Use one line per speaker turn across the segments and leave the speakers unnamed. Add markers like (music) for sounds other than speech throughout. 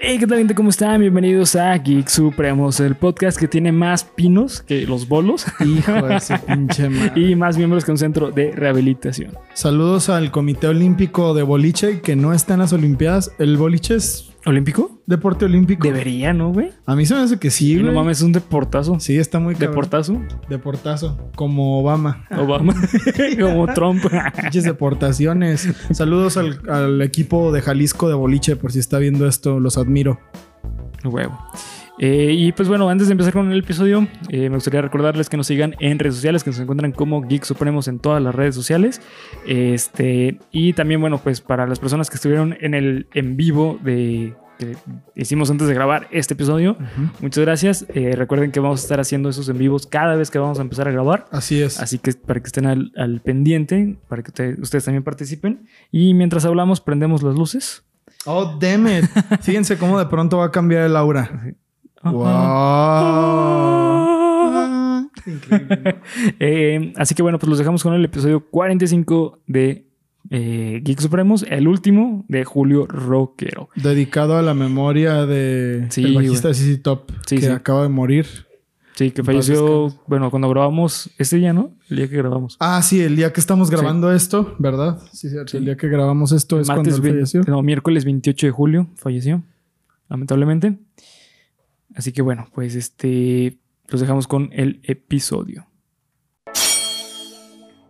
Hey, ¿qué tal gente? ¿Cómo están? Bienvenidos a Geek Supremos, el podcast que tiene más pinos que los bolos.
Hijo de ese (laughs) pinche madre.
y más miembros que un centro de rehabilitación.
Saludos al Comité Olímpico de Boliche, que no está en las Olimpiadas. El boliche es
¿Olímpico?
deporte olímpico.
Debería, ¿no, güey?
A mí se me hace que sí,
Y no
güey.
mames, es un deportazo.
Sí, está muy cabrón.
¿Deportazo?
Deportazo. Como Obama. (laughs)
Obama. (laughs) Como Trump.
Pinches deportaciones. Saludos al, al equipo de Jalisco de Boliche, por si está viendo esto. Los admiro.
Huevo. Eh, y pues bueno, antes de empezar con el episodio, eh, me gustaría recordarles que nos sigan en redes sociales, que nos encuentran como Geek Supremos en todas las redes sociales. Este, y también, bueno, pues para las personas que estuvieron en el en vivo de que hicimos antes de grabar este episodio, muchas gracias. Eh, recuerden que vamos a estar haciendo esos en vivos cada vez que vamos a empezar a grabar.
Así es.
Así que para que estén al, al pendiente, para que ustedes- ustedes también participen. Y mientras hablamos, prendemos las luces.
Oh, damn it. (laughs) Fíjense cómo de pronto va a cambiar el aura. Wow. Increíble. (laughs)
Eh, así que bueno, pues los dejamos con el episodio 45 de eh, Geek Supremos, el último de Julio Roquero.
Dedicado a la memoria de
Sí,
el bajista CC Top,
Sí,
que
sí.
acaba de morir.
Sí, que falleció, bueno, cuando grabamos este día, ¿no? El día que grabamos.
Ah, sí, el día que estamos grabando esto, ¿verdad? Sí, cierto.
Sí.
El día que grabamos esto es cuando él falleció.
no, miércoles 28 de julio falleció, lamentablemente. Así que bueno, pues este, los dejamos con el episodio.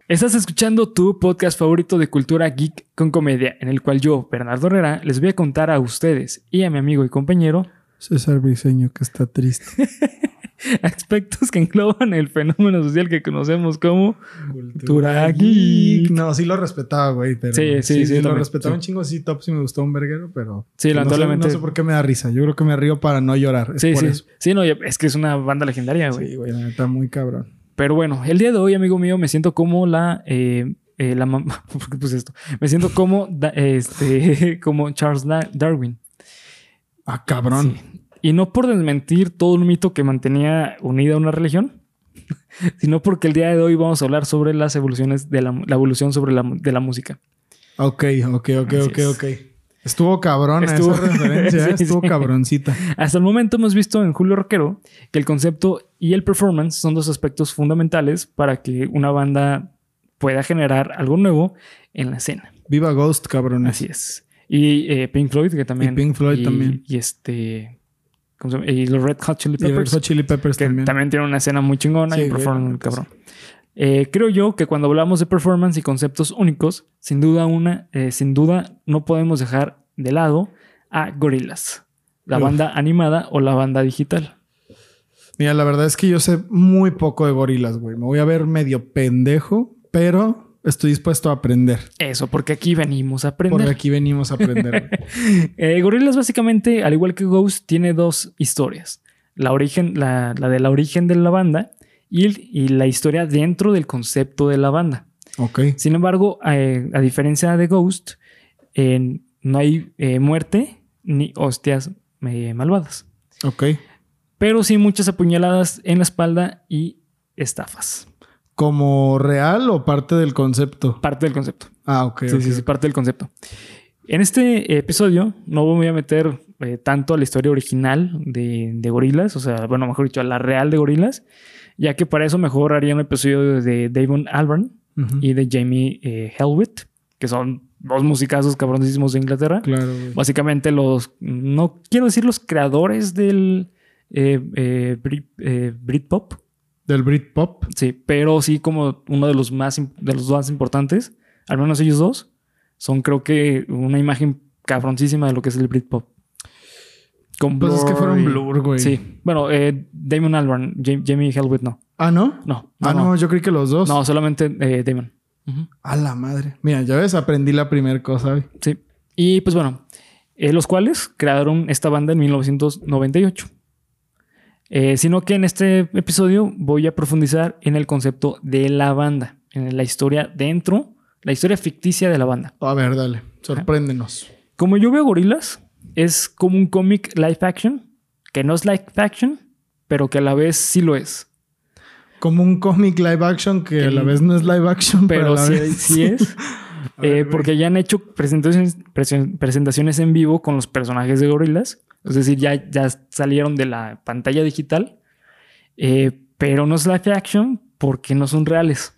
Estás escuchando tu podcast favorito de cultura geek con comedia, en el cual yo, Bernardo Herrera, les voy a contar a ustedes y a mi amigo y compañero
César Briseño, que está triste. (laughs) (laughs)
aspectos que engloban el fenómeno social que conocemos como Cultura geek.
No, sí lo respetaba, güey, pero...
Sí, sí, sí,
lo respetaba
sí.
un chingo. Sí, Top sí me gustó un verguero, pero...
Sí,
no sé-. No sé, por qué me da risa. Yo creo que me río para no llorar. Es
Sí,
por
sí.
eso.
Sí, no, es que es una banda legendaria, güey.
Sí, güey, la neta, muy cabrón.
Pero bueno, el día de hoy, amigo mío, me siento como la. eh, eh, la mam- (laughs) ¿Por qué puse esto? Me siento como, da- este, (laughs) como Charles Da- Darwin.
Ah, cabrón.
Sí. Y no por desmentir todo un mito que mantenía unida una religión, (laughs) sino porque el día de hoy vamos a hablar sobre las evoluciones de la, la evolución sobre la, de la música.
Ok, ok, ok,
Así
ok,
es.
ok. Estuvo cabrón
Estuvo-
esa referencia, (laughs) ¿eh?
Sí,
Estuvo
sí.
cabroncita.
Hasta el momento hemos visto en Julio Roquero que el concepto y el performance son dos aspectos fundamentales para que una banda pueda generar algo nuevo en la escena.
Viva Ghost, cabrones.
Así es. Y eh, Pink Floyd, que también.
Y Pink Floyd también.
Y este. Y los Red Hot Chili
Y Red
Peppers.
Hot Chili Peppers
que
también.
también. tienen una escena muy chingona
Sí,
y performan
neta,
cabrón. Eh, creo yo que cuando hablamos de performance y conceptos únicos, sin duda una, eh, sin duda no podemos dejar de lado a Gorillaz, la
Uf.
banda animada o la banda digital.
Mira, la verdad es que yo sé muy poco de gorilas, güey. Me voy a ver medio pendejo, pero estoy dispuesto a aprender.
Eso, porque aquí venimos a aprender.
Porque aquí venimos a aprender. (laughs)
Eh, Gorillaz básicamente, al igual que Ghost, tiene dos historias. La, origen, la, la de la origen de la banda y, y la historia dentro del concepto de la banda.
ok.
Sin embargo, eh, a diferencia de Ghost, eh, no hay eh, muerte ni hostias malvadas.
Ok.
Pero sí muchas apuñaladas en la espalda y estafas.
¿Como real o parte del concepto?
Parte del concepto.
Ah, ok.
Sí, sí, sí, parte del concepto. En este episodio no me voy a meter eh, tanto a la historia original de, de Gorilas, o sea, bueno, mejor dicho, a la real de Gorilas, ya que para eso mejor haría un episodio de Damon Albarn y de Jamie eh, Helwit, que son dos musicazos cabronísimos de Inglaterra.
Claro, güey.
Básicamente los, no quiero decir los creadores del eh, eh, Brit- eh, Britpop,
Del Britpop.
sí, pero sí como uno de los más, de los más importantes, al menos ellos dos, son creo que una imagen cabroncísima de lo que es el Britpop. Con
Pues es que fueron
y-
Blur, güey.
Sí, bueno, eh, Damon Albarn, Jam- Jamie Helwit no.
Ah, ¿no?
No,
ah, no, yo creí que los dos.
No, solamente eh, Damon.
A la madre. Mira, ya ves, aprendí la primera cosa. güey.
Sí. Y pues bueno, eh, los cuales crearon esta banda en 1998. Eh, sino que en este episodio voy a profundizar en el concepto de la banda, en la historia dentro, la historia ficticia de la banda.
A ver, dale. Sorpréndenos.
Como yo veo Gorilas, es como un cómic live action, que no es live action, pero que a la vez sí lo es.
Como un cómic live action que a la vez no es live action, pero,
Pero
a la
sí,
vez
sí es. (laughs)
Ver,
Eh, porque ya han hecho presentaciones, presen- presentaciones en vivo con los personajes de gorilas. Es decir, ya, ya salieron de la pantalla digital. Eh, pero no es live action porque no son reales.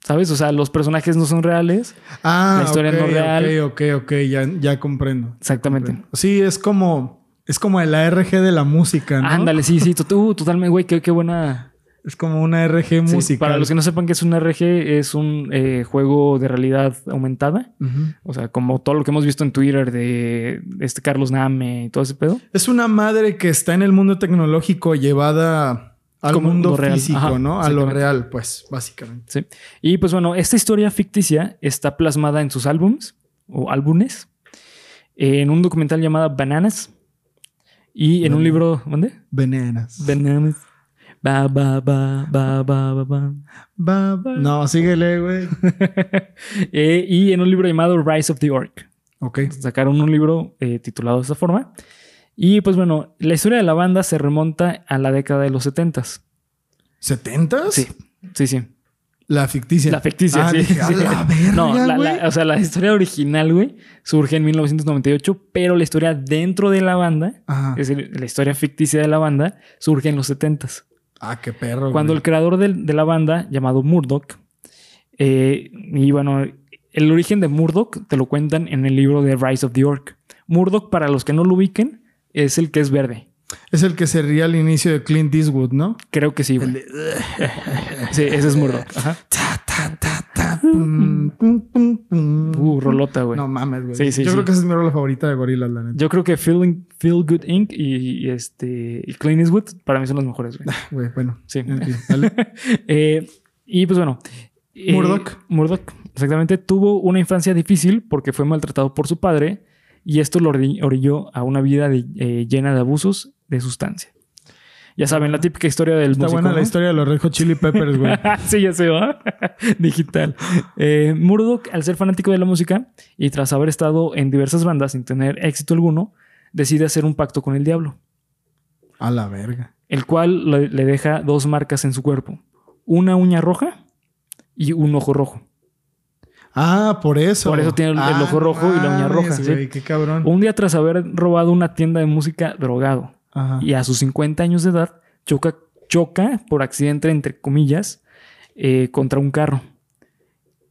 ¿Sabes? O sea, los personajes no son reales.
Ah,
la historia no real.
Ok, ok, ok, ya, ya comprendo.
Exactamente.
Sí, es como, es como el ARG de la música, ¿no?
Ándale, sí, sí, to- uh, totalmente, güey. Qué, qué buena.
Es como una RG
Sí,
musical.
para los que no sepan que es un RG, es un eh, juego de realidad aumentada. O sea, como todo lo que hemos visto en Twitter de este Carlos Name y todo ese pedo.
Es una madre que está en el mundo tecnológico llevada al
Como
mundo
real.
físico,
Ajá,
¿no? A lo real, pues, básicamente.
Sí. Y pues bueno, esta historia ficticia está plasmada en sus álbums o álbumes, en un documental llamado Bananas y en un
Bananas.
libro, ¿dónde?
Venenas.
Bananas. Ba, ba, ba, ba, ba, ba, ba.
Ba- ba- No, síguele, güey. (laughs)
Eh, y en un libro llamado Rise of the Orc.
Ok.
Sacaron un libro eh, titulado de esta forma. Y pues bueno, la historia de la banda se remonta a la década de los 70s.
¿70s?
Sí, sí, sí.
La ficticia.
La ficticia,
Ah,
sí.
dije, a
sí.
la verga,
no, la- la- o sea, la historia original, güey, surge en 1998, pero la historia dentro de la banda,
Ajá.
es decir, la historia ficticia de la banda, surge en los 70s.
Ah, qué perro.
Cuando el creador de, la banda, llamado Murdoch, eh, y bueno, el origen de Murdoch te lo cuentan en el libro de Rise of the Orc. Murdoch, para los que no lo ubiquen, es el que es verde.
Es el que se ría al inicio de Clint Eastwood, ¿no?
Creo que sí, güey. (laughs) Sí, ese es Murdoch. Ajá. Uh, rolota, güey.
No mames, güey.
Sí, sí,
Yo
sí.
creo que esa es mi rola favorita de Gorillaz, la neta.
Yo creo que Feel, Feel Good Inc. y, y este y Clean Eastwood para mí son los mejores, güey. (laughs)
Güey, bueno.
Sí.
En fin, dale. (laughs)
Eh, y pues bueno. eh,
Murdoch.
Murdoch, exactamente. Tuvo una infancia difícil porque fue maltratado por su padre y esto lo ori- orilló a una vida de- eh, llena de abusos de sustancia. Ya saben, la típica historia del
Está
músico,
buena la historia de los Red Hot Chili Peppers, güey. (laughs)
sí, ya se va. (laughs) Digital. Eh, Murdoch, al ser fanático de la música y tras haber estado en diversas bandas sin tener éxito alguno, decide hacer un pacto con el diablo,
A la verga.
el cual le, le deja dos marcas en su cuerpo: una uña roja y un ojo rojo.
Ah, por eso.
Por eso tiene el- el
Ah,
ojo rojo y la uña roja, sí.
güey, qué cabrón.
Un día tras haber robado una tienda de música drogado
Ajá.
y a sus 50 años de edad choca, choca por accidente, entre comillas, eh, contra un carro.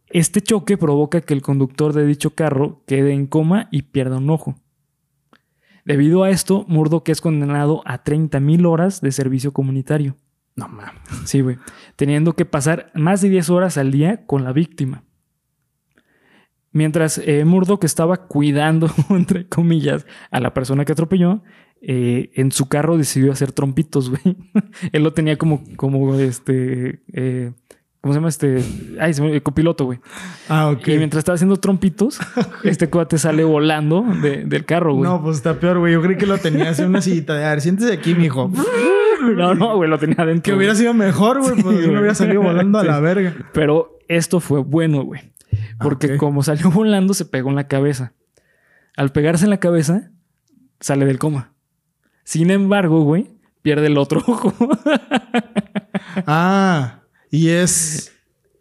Este choque provoca que el conductor de dicho carro quede en coma y pierda un ojo. Debido a esto, Murdoch es condenado a 30.000 horas de servicio comunitario.
No mames.
Sí, güey. Teniendo que pasar más de 10 horas al día con la víctima. Mientras eh, Murdoch estaba cuidando, (laughs) entre comillas, a la persona que atropelló, eh, en su carro decidió hacer trompitos, (laughs) güey. Él lo tenía como, como este. eh, ¿Cómo se llama este? Ay, se me- el copiloto, güey.
Ah, ok.
Y mientras estaba haciendo trompitos, (laughs) este cuate sale volando de- del carro, güey.
No, pues está peor, güey. Yo creí que lo tenías en una sillita de, a ver, siéntese aquí, mijo. (laughs)
no, no, güey, lo tenía adentro.
Que
güey.
hubiera sido mejor, güey, pues
Sí,
no
güey.
hubiera salido volando a la verga.
Pero esto fue bueno, güey. Porque
Ok.
como salió volando, se pegó en la cabeza. Al pegarse en la cabeza, sale del coma. Sin embargo, güey, pierde el otro ojo. (laughs)
Ah, y es.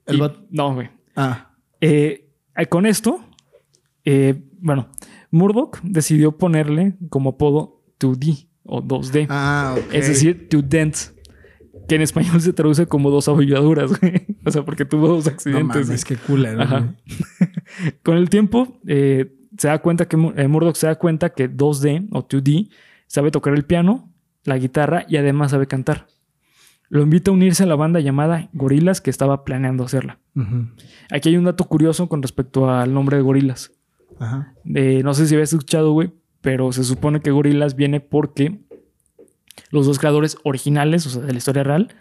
El
Y- no, güey.
Ah,
Eh, con esto, eh, bueno, Murdoch decidió ponerle como apodo 2D o 2D.
ah, ok.
Es decir, two dents. Que en español se traduce como dos abolladuras, güey. O sea, porque tuvo dos
no
accidentes.
mames, qué culero.
Ajá. (laughs) Con el tiempo, eh, se da cuenta que eh, Murdoch se da cuenta que 2D o 2D sabe tocar el piano, la guitarra y además sabe cantar. Lo invita a unirse a la banda llamada Gorilas que estaba planeando hacerla. Aquí hay un dato curioso con respecto al nombre de Gorilas.
Ajá.
Eh, no sé si habías escuchado, güey, pero se supone que Gorilas viene porque los dos creadores originales, o sea, de la historia real,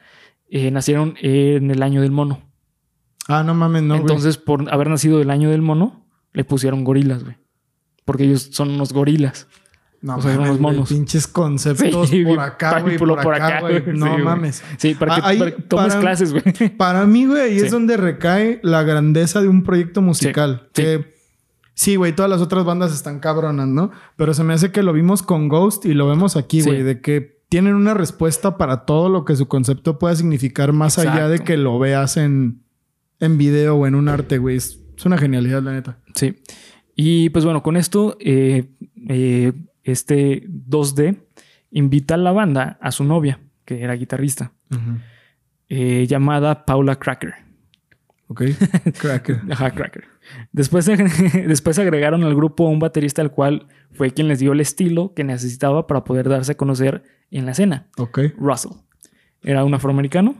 eh, nacieron en el año del mono.
Ah, no mames, no. güey.
Entonces, por haber nacido el año del mono, le pusieron gorilas, güey. Porque ellos son unos gorilas.
No
o sea,
mames,
los monos.
Pinches conceptos
Sí,
por acá, güey.
por-
Por, acá, güey. No
Sí,
mames.
Sí, para que,
Ah, ahí,
para que tomes
para-
clases, güey. (laughs)
Para mí, güey, ahí
Sí.
es donde recae la grandeza de un proyecto musical.
sí.
Que sí, güey, todas las otras bandas están cabronas, ¿no? Pero se me hace que lo vimos con Ghost y lo vemos aquí, güey, de que tienen una respuesta para todo lo que su concepto pueda significar más allá de que lo veas en, en video o en un arte, güey. Es, es una genialidad, la neta.
Sí. Y pues bueno, con esto, eh, eh, este 2D invita a la banda a su novia, que era guitarrista, eh, llamada Paula Cracker.
Ok. (laughs) Cracker.
Ajá, Cracker. Después, (laughs) después agregaron al grupo un baterista al cual fue quien les dio el estilo que necesitaba para poder darse a conocer en la escena,
Ok.
Russell. Era un afroamericano,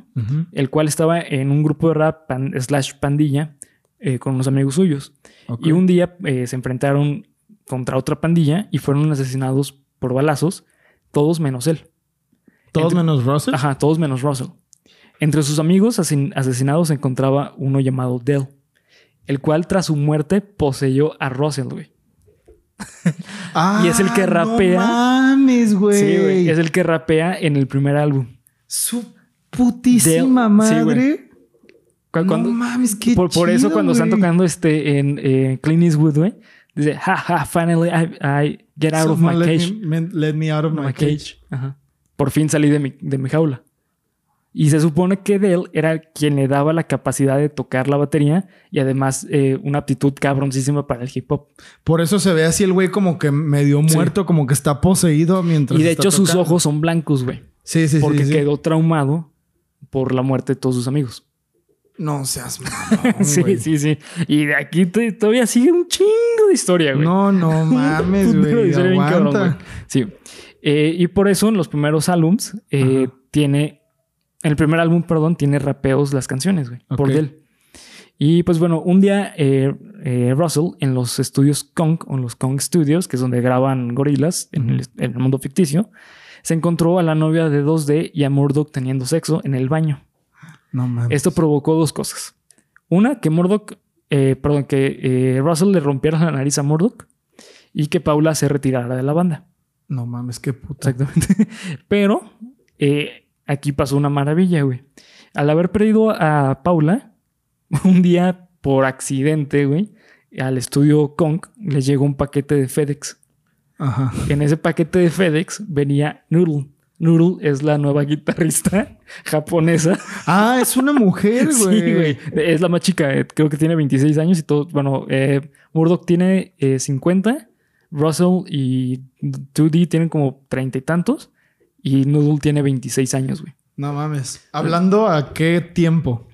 el cual estaba en un grupo de rap pan- slash pandilla eh, con unos amigos suyos. Y un día eh, se enfrentaron contra otra pandilla y fueron asesinados por balazos, todos menos él.
Todos
entre-
menos Russell.
Ajá, todos menos Russell. Entre sus amigos asesinados se encontraba uno llamado Dell, el cual tras su muerte poseyó a Russell, güey. (laughs)
Ah,
y es el que rapea.
No mames, güey.
Sí, güey. Es el que rapea en el primer álbum.
Su putísima
Dale. Sí,
madre.
Cu-
no mames, qué
por, por eso
chido,
cuando están tocando este en eh, Clint Eastwood, güey, dice, ja, ja, finally I, I get out of my
let
cage.
Me, let me out of my,
My
cage.
cage. Ajá. Por fin salí de mi, de mi jaula. Y se supone que Dell era quien le daba la capacidad de tocar la batería y además eh, una aptitud cabroncísima para el hip hop.
Por eso se ve así el güey como que medio
Sí.
muerto, como que está poseído mientras
Y de
está
hecho sus ojos son blancos, güey.
Sí, sí,
Porque
sí, sí.
quedó traumado por la muerte de todos sus amigos.
No seas mamón, (laughs)
sí,
güey.
sí, sí. Y de aquí te- todavía sigue un chingo de historia, güey.
No, no (laughs) mames, güey.
cabrón. Sí. Eh, y por eso en los primeros álbums eh, tiene. En el primer álbum, perdón, tiene rapeos las canciones, güey. Por. Dell. Y pues bueno, un día eh, eh, Russell en los estudios Kong, o en los Kong Studios, que es donde graban gorilas en, el, en el mundo ficticio, se encontró a la novia de 2D y a Murdoch teniendo sexo en el baño.
No mames.
Esto provocó dos cosas. Una, que Murdoch, eh, perdón, que eh, Russell le rompiera la nariz a Murdoch y que Paula se retirara de la banda.
No mames, qué puta.
Exactamente. (laughs) Pero eh, aquí pasó una maravilla, güey. Al haber perdido a Paula, (laughs) un día por accidente, güey, al estudio Kong le llegó un paquete de FedEx.
Ajá.
En ese paquete de FedEx venía Noodle. Noodle es la nueva guitarrista (laughs) japonesa.
Ah, es una mujer, (laughs) güey.
Sí, güey. Es la más chica. eh, Creo que tiene 26 años y todo. Bueno, eh, Murdoch tiene eh, 50. Russell y 2D tienen como 30 y tantos. Y Noodle tiene 26 años, güey.
No mames. Hablando a qué tiempo.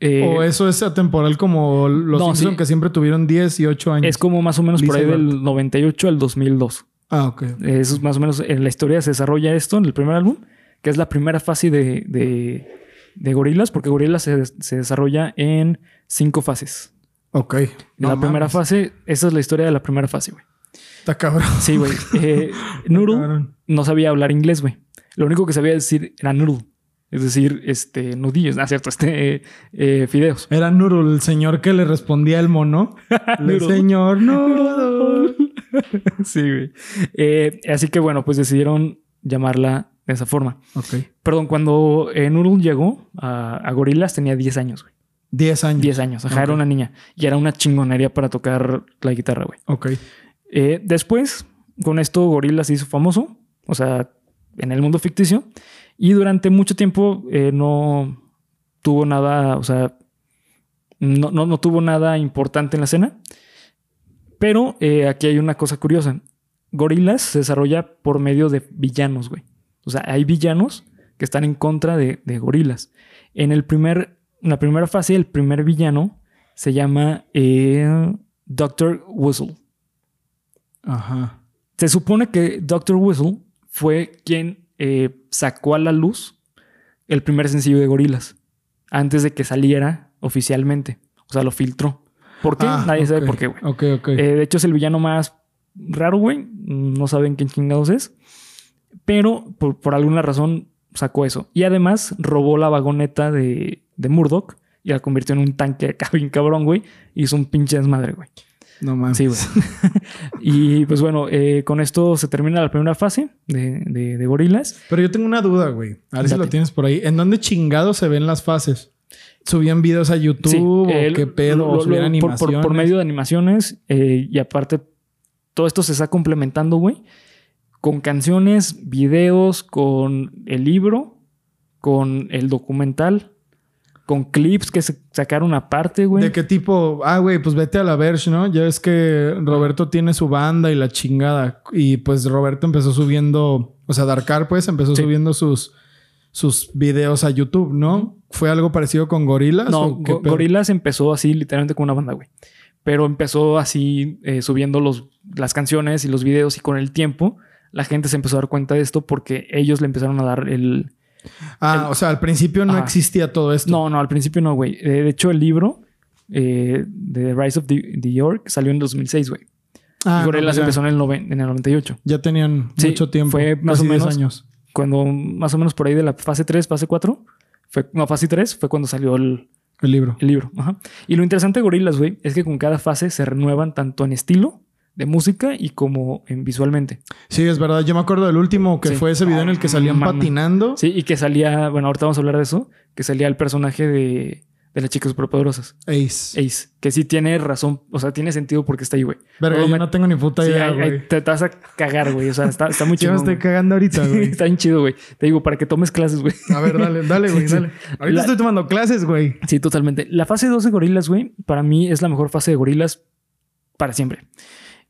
Eh,
o eso es atemporal como los
no,
Simpson
sí.
que siempre tuvieron 10 y 8 años.
es como más o menos por
Lisa
ahí
y Bart.
del 98 al 2002.
Ah, ok.
Eso es más o menos en la historia se desarrolla esto en el primer álbum, que es la primera fase de, de, de Gorilas, porque Gorilas se, se desarrolla en cinco fases.
Ok.
la
No
primera
mames.
fase, esa es la historia de la primera fase, güey.
Está cabrón.
Sí, güey. (laughs) Eh, Noodle no sabía hablar inglés, güey. Lo único que sabía decir era noodle. Es decir, este, nudillos, ah, cierto, este, eh, eh, fideos.
Era Nurul, el señor que le respondía (laughs) el mono. el señor Nurul. (laughs) (laughs)
sí, güey. Eh, así que bueno, pues decidieron llamarla de esa forma.
Ok.
Perdón, cuando eh, Noodle llegó a, a Gorilas tenía 10 años, güey.
10 años.
10 años. Ajá,
Ok.
era una niña. Y era una chingonería para tocar la guitarra, güey.
Ok.
Eh, después, con esto, Gorillaz se hizo famoso, o sea, en el mundo ficticio, y durante mucho tiempo eh, no tuvo nada, o sea, no, no, no tuvo nada importante en la escena. Pero eh, aquí hay una cosa curiosa. Gorillaz se desarrolla por medio de villanos, güey. O sea, hay villanos que están en contra de, de Gorillaz. En el primer, en la primera fase, el primer villano se llama eh, Dr. Whistle.
Ajá.
Se supone que Dr. Whistle fue quien eh, sacó a la luz el primer sencillo de Gorilas antes de que saliera oficialmente. O sea, lo filtró. ¿Por qué?
Ah,
Nadie sabe por qué, güey.
Ok, ok.
Eh, de hecho, es el villano más raro, güey. No saben quién chingados es. Pero por, por alguna razón sacó eso. Y además robó la vagoneta de, de Murdoch y la convirtió en un tanque acá (laughs) bien cabrón, güey. Hizo un pinche desmadre, güey.
no mames.
Sí, güey. (laughs) y pues bueno, eh, con esto se termina la primera fase de, de, de Gorilas.
Pero yo tengo una duda, güey. A ver si lo tienes por ahí. ¿En dónde chingados se ven las fases? ¿Subían videos a YouTube
Sí,
o qué pedo?
lo-
¿O
lo-
subían
por,
animaciones?
por- por medio de animaciones eh, y aparte todo esto se está complementando, güey, con canciones, videos, con el libro, con el documental, con clips que se sacaron aparte, güey.
¿De qué tipo? Ah, güey, pues vete a la Verge, ¿no? Ya es que Roberto tiene su banda y la chingada. Y pues Roberto empezó subiendo, o sea, Darkar, pues empezó
Sí.
subiendo sus, sus videos a YouTube, ¿no? ¿Fue algo parecido con Gorilas?
No, Go-
pedo?
Gorillaz empezó así, literalmente con una banda, güey. Pero empezó así, eh, subiendo los, las canciones y los videos, y con el tiempo la gente se empezó a dar cuenta de esto porque ellos le empezaron a dar el.
Ah,
el-
o sea, al principio no
Ajá.
existía todo esto.
No, no, al principio no, güey. Eh, de hecho, el libro eh, de Rise of the, the York salió en 2006, güey.
Ah,
y Gorillaz
no, ya,
empezó en el, noven- en el 98.
ya tenían
Sí,
mucho tiempo.
fue más
casi
o
10
menos-
años.
Cuando más o menos por ahí de la fase 3, fase 4, fue, no, fase 3 fue cuando salió el,
El libro.
el libro. Ajá. Y lo interesante de Gorillaz, güey, es que con cada fase se renuevan tanto en estilo de música y como en visualmente.
Sí, es verdad. Yo me acuerdo del último que
Sí.
fue ese video en el que salían
Mames.
patinando.
Sí, y que salía, bueno, ahorita vamos a hablar de eso, que salía el personaje de, de las chicas superpoderosas,
Ace.
Ace, que sí tiene razón, o sea, tiene sentido porque está ahí, güey.
Verga, yo
me-
no tengo ni puta
Sí,
idea, güey.
te, te vas a cagar, güey. O sea, está, está (laughs) muy
Yo me
chido.
estoy cagando ahorita, (laughs) güey.
está bien chido, güey. Te digo, para que tomes clases, güey.
A ver, dale, dale, (laughs) güey,
Sí,
dale. Ahorita
La-
estoy tomando clases, güey.
Sí, totalmente. La fase 2 de Gorilas, güey, para mí es la mejor fase de Gorilas para siempre.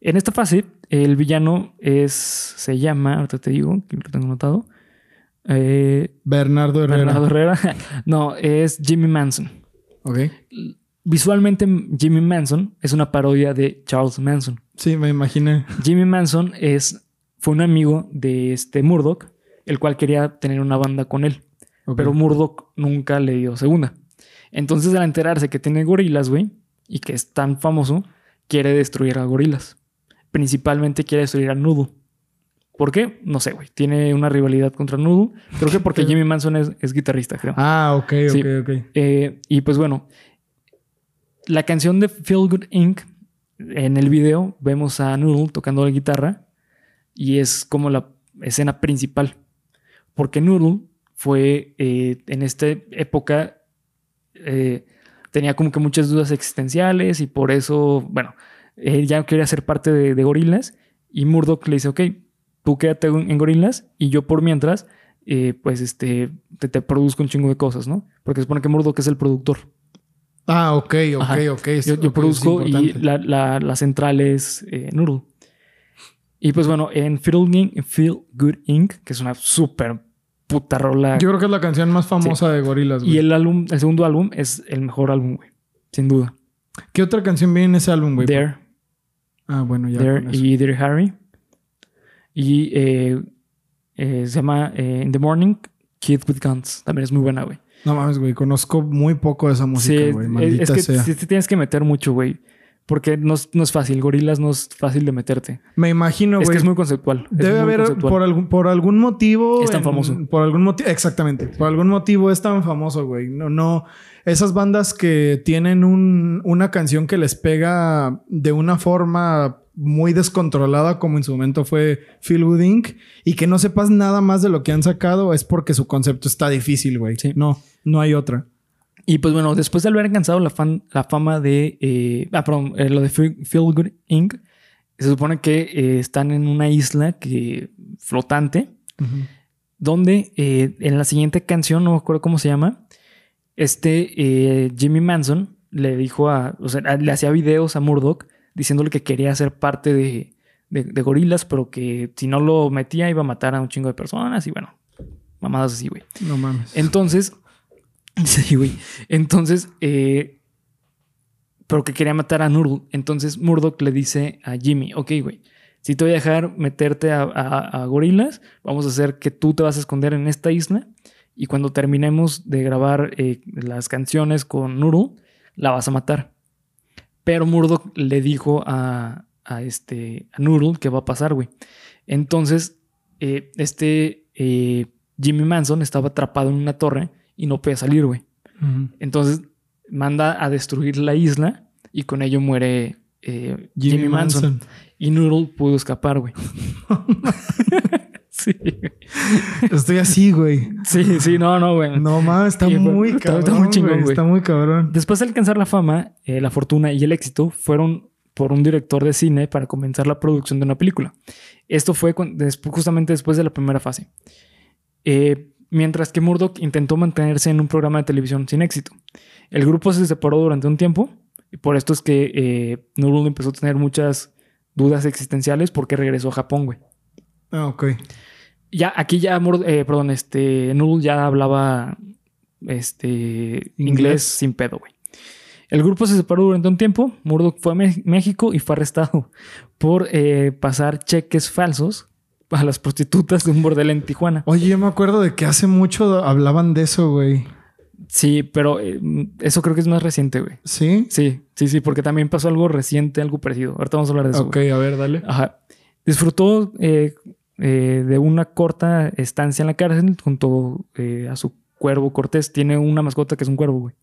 En esta fase, el villano es. Se llama. Ahorita te digo, que lo tengo anotado. Eh,
Bernardo Herrera.
Bernardo Herrera. no, es Jimmy Manson. Visualmente, Jimmy Manson es una parodia de Charles Manson.
Sí, me imaginé.
Jimmy Manson es, fue un amigo de este Murdoch, el cual quería tener una banda con él. Pero Murdoch nunca le dio segunda. Entonces, al enterarse que tiene gorilas, güey, y que es tan famoso, quiere destruir a gorilas. Principalmente quiere destruir a Noodle. ¿Por qué? No sé, güey. Tiene una rivalidad contra Noodle. Creo que porque (laughs) Jimmy Manson es, es guitarrista, creo.
Ah, ok, ok,
Sí.
ok.
Eh, y pues bueno, la canción de Feel Good Inc. En el video vemos a Noodle tocando la guitarra y es como la escena principal. Porque Noodle fue eh, en esta época, eh, tenía como que muchas dudas existenciales y por eso, bueno, él ya quería ser parte de, de Gorilas y Murdoch le dice, ok, tú quédate en Gorilas y yo por mientras, eh, pues este, te, te produzco un chingo de cosas, ¿no? Porque se supone que Murdoch es el productor.
Ah, ok, ok,
Ajá.
ok.
Yo, produzco y la, la, la central es eh, Noodle. Y pues bueno, en Feel, Good- Feel Good Inc., que es una súper puta rola.
Yo creo que es la canción más famosa de Gorilas, güey.
y el álbum, el segundo álbum es el mejor álbum, güey. Sin duda.
¿Qué otra canción viene en ese álbum, güey?
There,
Ah, bueno, ya.
There
con eso.
y Dear Harry. Y eh, eh, se llama eh, In the Morning, Kid with Guns. También es muy buena, güey.
No mames, güey. Conozco muy poco de esa
Sí,
música,
es-
güey.
es,
Maldita
es que
sea.
sí te tienes que meter mucho, güey. Porque no es, no es fácil. Gorilas no es fácil de meterte.
Me imagino,
es
güey.
que es muy conceptual. es
Debe
muy
haber
conceptual.
por algún, por algún motivo.
Es tan famoso.
Por algún motivo. Exactamente. Por algún motivo es tan famoso, güey. No, no. Esas bandas que tienen un- una canción que les pega de una forma muy descontrolada, como en su momento fue Feel Good Inc. Y que no sepas nada más de lo que han sacado, es porque su concepto está difícil, güey.
Sí.
No, no hay otra.
Y pues bueno, después de haber alcanzado la, fan- la fama de. eh, ah, perdón, eh, lo de Feel Feel Good Inc., se supone que eh, están en una isla que, flotante, donde en la siguiente canción, no me acuerdo cómo se llama, este Jimmy Manson le dijo a. O sea, le hacía videos a Murdoch diciéndole que quería ser parte de, de, de gorilas, pero que si no lo metía iba a matar a un chingo de personas y bueno, mamadas así, güey.
No mames.
Entonces, (laughs) sí, güey. Entonces, eh, pero que quería matar a Noodle. Entonces Murdoch le dice a Jimmy, ok, güey, si te voy a dejar meterte a, a- a gorilas, vamos a hacer que tú te vas a esconder en esta isla y cuando terminemos de grabar eh, las canciones con Noodle, la vas a matar. Pero Murdoch le dijo a, a este, a Noodle qué va a pasar, güey. Entonces, eh, este eh, Jimmy Manson estaba atrapado en una torre y no podía salir, güey. Entonces manda a destruir la isla y con ello muere eh, Jimmy, Manson. Y Noodle pudo escapar, güey. (laughs) sí,
Estoy así, güey.
sí, sí, no, no, güey.
No mames, está
Sí,
muy cabrón.
está muy chingón,
güey.
güey.
Está muy cabrón.
Después de alcanzar la fama, eh, la fortuna y el éxito, fueron por un director de cine para comenzar la producción de una película. Esto fue justamente después de la primera fase. Eh, mientras que Murdoch intentó mantenerse en un programa de televisión sin éxito. El grupo se separó durante un tiempo y por esto es que eh, empezó a tener muchas dudas existenciales porque regresó a Japón, güey.
Ah, ok.
Ya, aquí ya, eh, perdón, este, Noodle ya hablaba este, inglés, sin pedo, güey. El grupo se separó durante un tiempo. Murdoch fue a México y fue arrestado por eh, pasar cheques falsos a las prostitutas de un bordel en Tijuana.
Oye, yo me acuerdo de que hace mucho hablaban de eso, güey.
Sí, pero eh, eso creo que es más reciente, güey.
¿Sí?
Sí, sí, sí, porque también pasó algo reciente, algo parecido. Ahorita vamos a hablar de eso.
Ok, a ver, dale.
Ajá. Disfrutó eh, de una corta estancia en la cárcel junto a su cuervo Cortés. Tiene una mascota que es un cuervo, güey.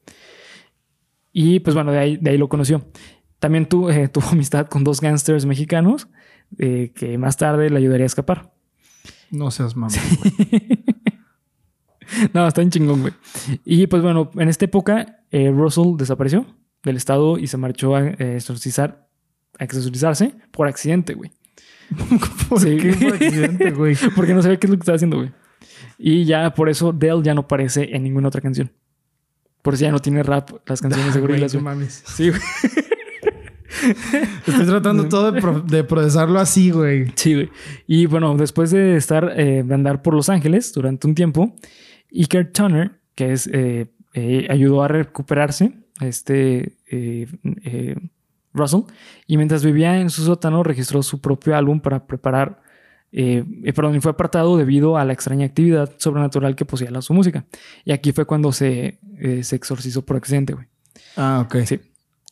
Y pues bueno, de ahí, de ahí lo conoció. También (laughs) eh, tuvo amistad con dos gángsters mexicanos eh, que más tarde le ayudaría a escapar.
No seas mamá. (laughs)
no, está en chingón, güey. Y pues bueno, en esta época, eh, Russell desapareció del estado y se marchó a exorcizar, a exorcizarse por accidente, güey. (laughs)
¿Por qué por accidente, güey? (laughs)
Porque no sabía qué es lo que estaba haciendo, güey. Y ya por eso Dell ya no aparece en ninguna otra canción. Por eso ya no tiene rap las canciones de (laughs) Gorillaz.
mames. Sí, güey. Estoy tratando todo de, procesarlo así, güey.
Sí, güey. Y bueno, después de estar, eh, de andar por Los Ángeles durante un tiempo, Iker Turner, que es, eh, eh, ayudó a recuperarse, este Russell, y mientras vivía en su sótano, registró su propio álbum para preparar eh, eh, perdón, fue apartado debido a la extraña actividad sobrenatural que poseía la, su música. Y aquí fue cuando se, eh, se exorcizó por accidente, güey.
Ah, ok.
Sí.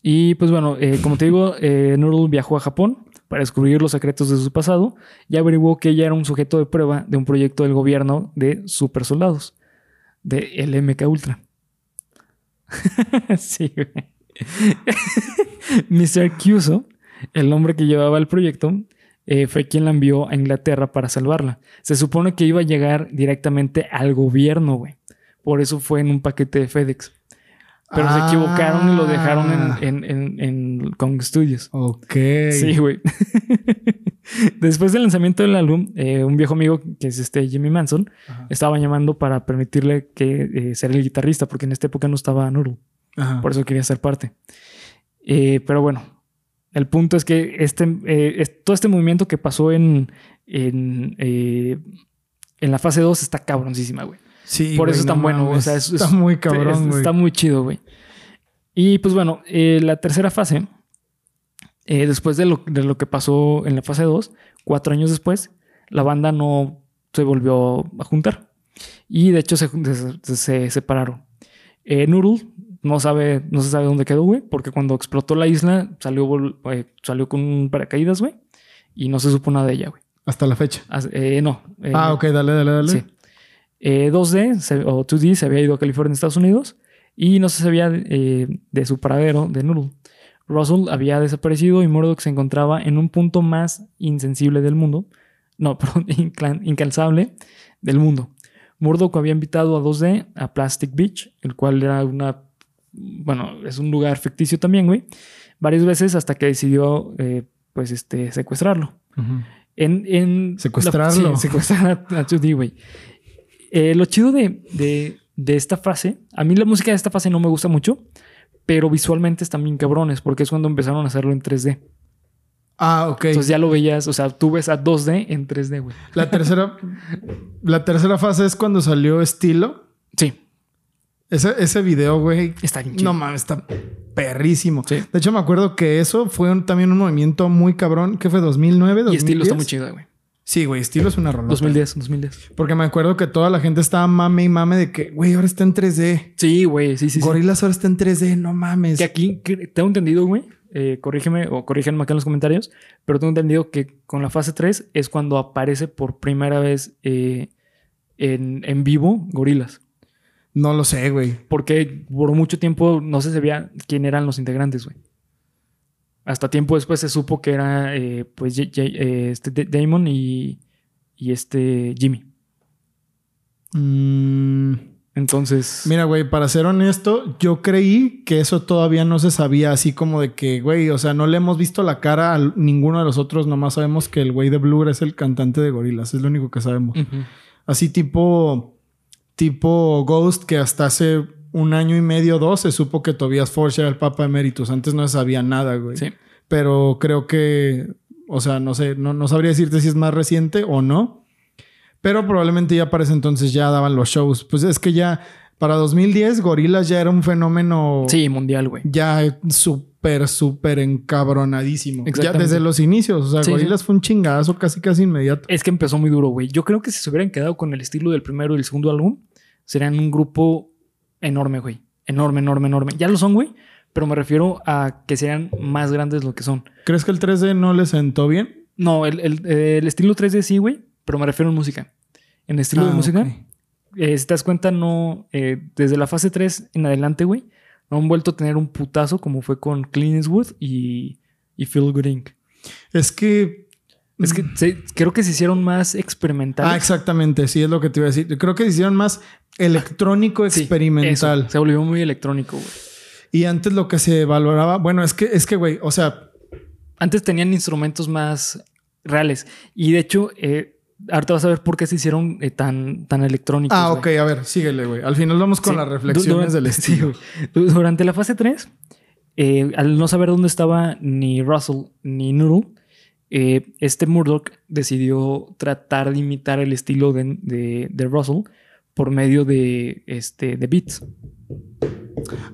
Y pues bueno, como te digo, Noodle viajó a Japón para descubrir los secretos de su pasado y averiguó que ella era un sujeto de prueba de un proyecto del gobierno de super soldados, de LMK Ultra. (laughs) sí, güey. (laughs) Mr. Kyuso, el hombre que llevaba el proyecto, eh, fue quien la envió a Inglaterra para salvarla. Se supone que iba a llegar directamente al gobierno, güey. Por eso fue en un paquete de FedEx. Pero se equivocaron y lo dejaron en, en, en, Kong Studios.
Ok.
Sí, güey. (laughs) Después del lanzamiento del álbum, eh, un viejo amigo que es este Jimmy Manson estaba llamando para permitirle que eh, ser el guitarrista, porque en esta época no estaba Nuru. Por eso quería ser parte. pero bueno, el punto es que este, eh, todo este movimiento que pasó en, en, eh, en la fase 2 está cabroncísima, güey.
Sí.
Por eso es tan bueno, güey. O sea,
está muy cabrón, güey.
Está muy chido, güey. Y pues bueno, eh, la tercera fase, después de lo, de lo, que pasó en la fase 2, cuatro años después, la banda no se volvió a juntar. Y de hecho se, se, se separaron. Noodle no sabe, no se sabe dónde quedó, güey, porque cuando explotó la isla salió, eh, salió con un paracaídas, güey, y no se supo nada de ella, güey.
Hasta la fecha.
Eh, no.
Eh, ah, ok, dale, dale, dale. Sí.
2D o 2D se había ido a California, Estados Unidos, y no se sabía de su paradero de Noodle. Russell había desaparecido y Murdoch se encontraba en un punto más insensible del mundo, no, (laughs) perdón, incansable del mundo. Murdoch había invitado a 2D a Plastic Beach, el cual era una bueno, es un lugar ficticio también, güey, varias veces hasta que decidió, eh, pues, este, secuestrarlo. en, en,
secuestrarlo.
sí, secuestrar a, Judy, güey. Eh, lo chido de, de, de, esta fase, a mí la música de esta fase no me gusta mucho, pero visualmente están bien cabrones, porque es cuando empezaron a hacerlo en 3D.
Ah, ok.
Entonces ya lo veías, o sea, tú ves a 2D en 3D, güey.
La tercera, la tercera fase es cuando salió estilo.
Sí.
Ese, ese video, güey.
Está
No mames, está perrísimo. De hecho, me acuerdo que eso fue también un movimiento muy cabrón. ¿Qué fue? ¿2009?
Y estilo está muy chido, güey.
Sí, güey, estilo es una rola.
2010, 2010.
Porque me acuerdo que toda la gente estaba mame y mame de que, güey, ahora está en 3D.
Sí, güey, sí, sí.
Gorilas ahora está en 3D, no mames.
Que aquí tengo entendido, güey. Eh, corrígeme o corrígenme acá en los comentarios. Pero tengo entendido que con la fase 3 es cuando aparece por primera vez eh, en, en vivo Gorilas.
No lo sé, güey.
Porque por mucho tiempo no se sabía quién eran los integrantes, güey. Hasta tiempo después se supo que era eh, pues eh, este Damon y, y este Jimmy.
Mm,
Entonces.
Mira, güey, para ser honesto, yo creí que eso todavía no se sabía, así como de que, güey, o sea, no le hemos visto la cara a ninguno de los otros, nomás sabemos que el güey de Blur es el cantante de Gorilas, es lo único que sabemos. Así tipo, tipo Ghost, que hasta hace un año y medio, dos, se supo que Tobias Forge era el Papa Emeritus. Antes no se sabía nada, güey.
Sí.
Pero creo que, o sea, no sé, no, no sabría decirte si es más reciente o no. Pero probablemente ya para ese entonces ya daban los shows. Pues es que ya para 2010 Gorilas ya era un fenómeno
Sí, mundial, güey.
ya súper, súper encabronadísimo. Ya desde los inicios. O sea,
Sí,
Gorilas fue un chingazo casi, casi inmediato.
Es que empezó muy duro, güey. Yo creo que si se hubieran quedado con el estilo del primero y el segundo álbum, serían un grupo enorme, güey. Enorme, enorme, enorme. Ya lo son, güey. Pero me refiero a que sean más grandes de lo que son.
¿Crees que el 3D no le sentó bien?
No, el, el- el estilo 3D sí, güey. Pero me refiero en música. En estilo de
Ah,
música,
ok.
eh, si te das cuenta, no. eh, desde la fase 3 en adelante, güey, no han vuelto a tener un putazo como fue con Clean Eastwood y, y Good Inc.
Es que.
Es que se- creo que se hicieron más experimentales.
Ah, exactamente. Sí, es lo que te iba a decir. Creo que se hicieron más electrónico
Sí,
experimental.
eso, se volvió muy electrónico, güey.
Y antes lo que se valoraba. Bueno, es que, es que, güey, o sea,
Antes tenían instrumentos más reales. Y de hecho, eh, ahorita vas a ver por qué se hicieron eh, tan, tan electrónicos.
Ah, ok, a ver, síguele, güey. Al final vamos con
Sí.
las reflexiones
Du-
del (laughs)
sí,
estilo.
Durante la fase 3, eh, al no saber dónde estaba ni Russell ni Noodle, eh, este Murdoch decidió tratar de imitar el estilo de, de- de Russell por medio de, este, de beats.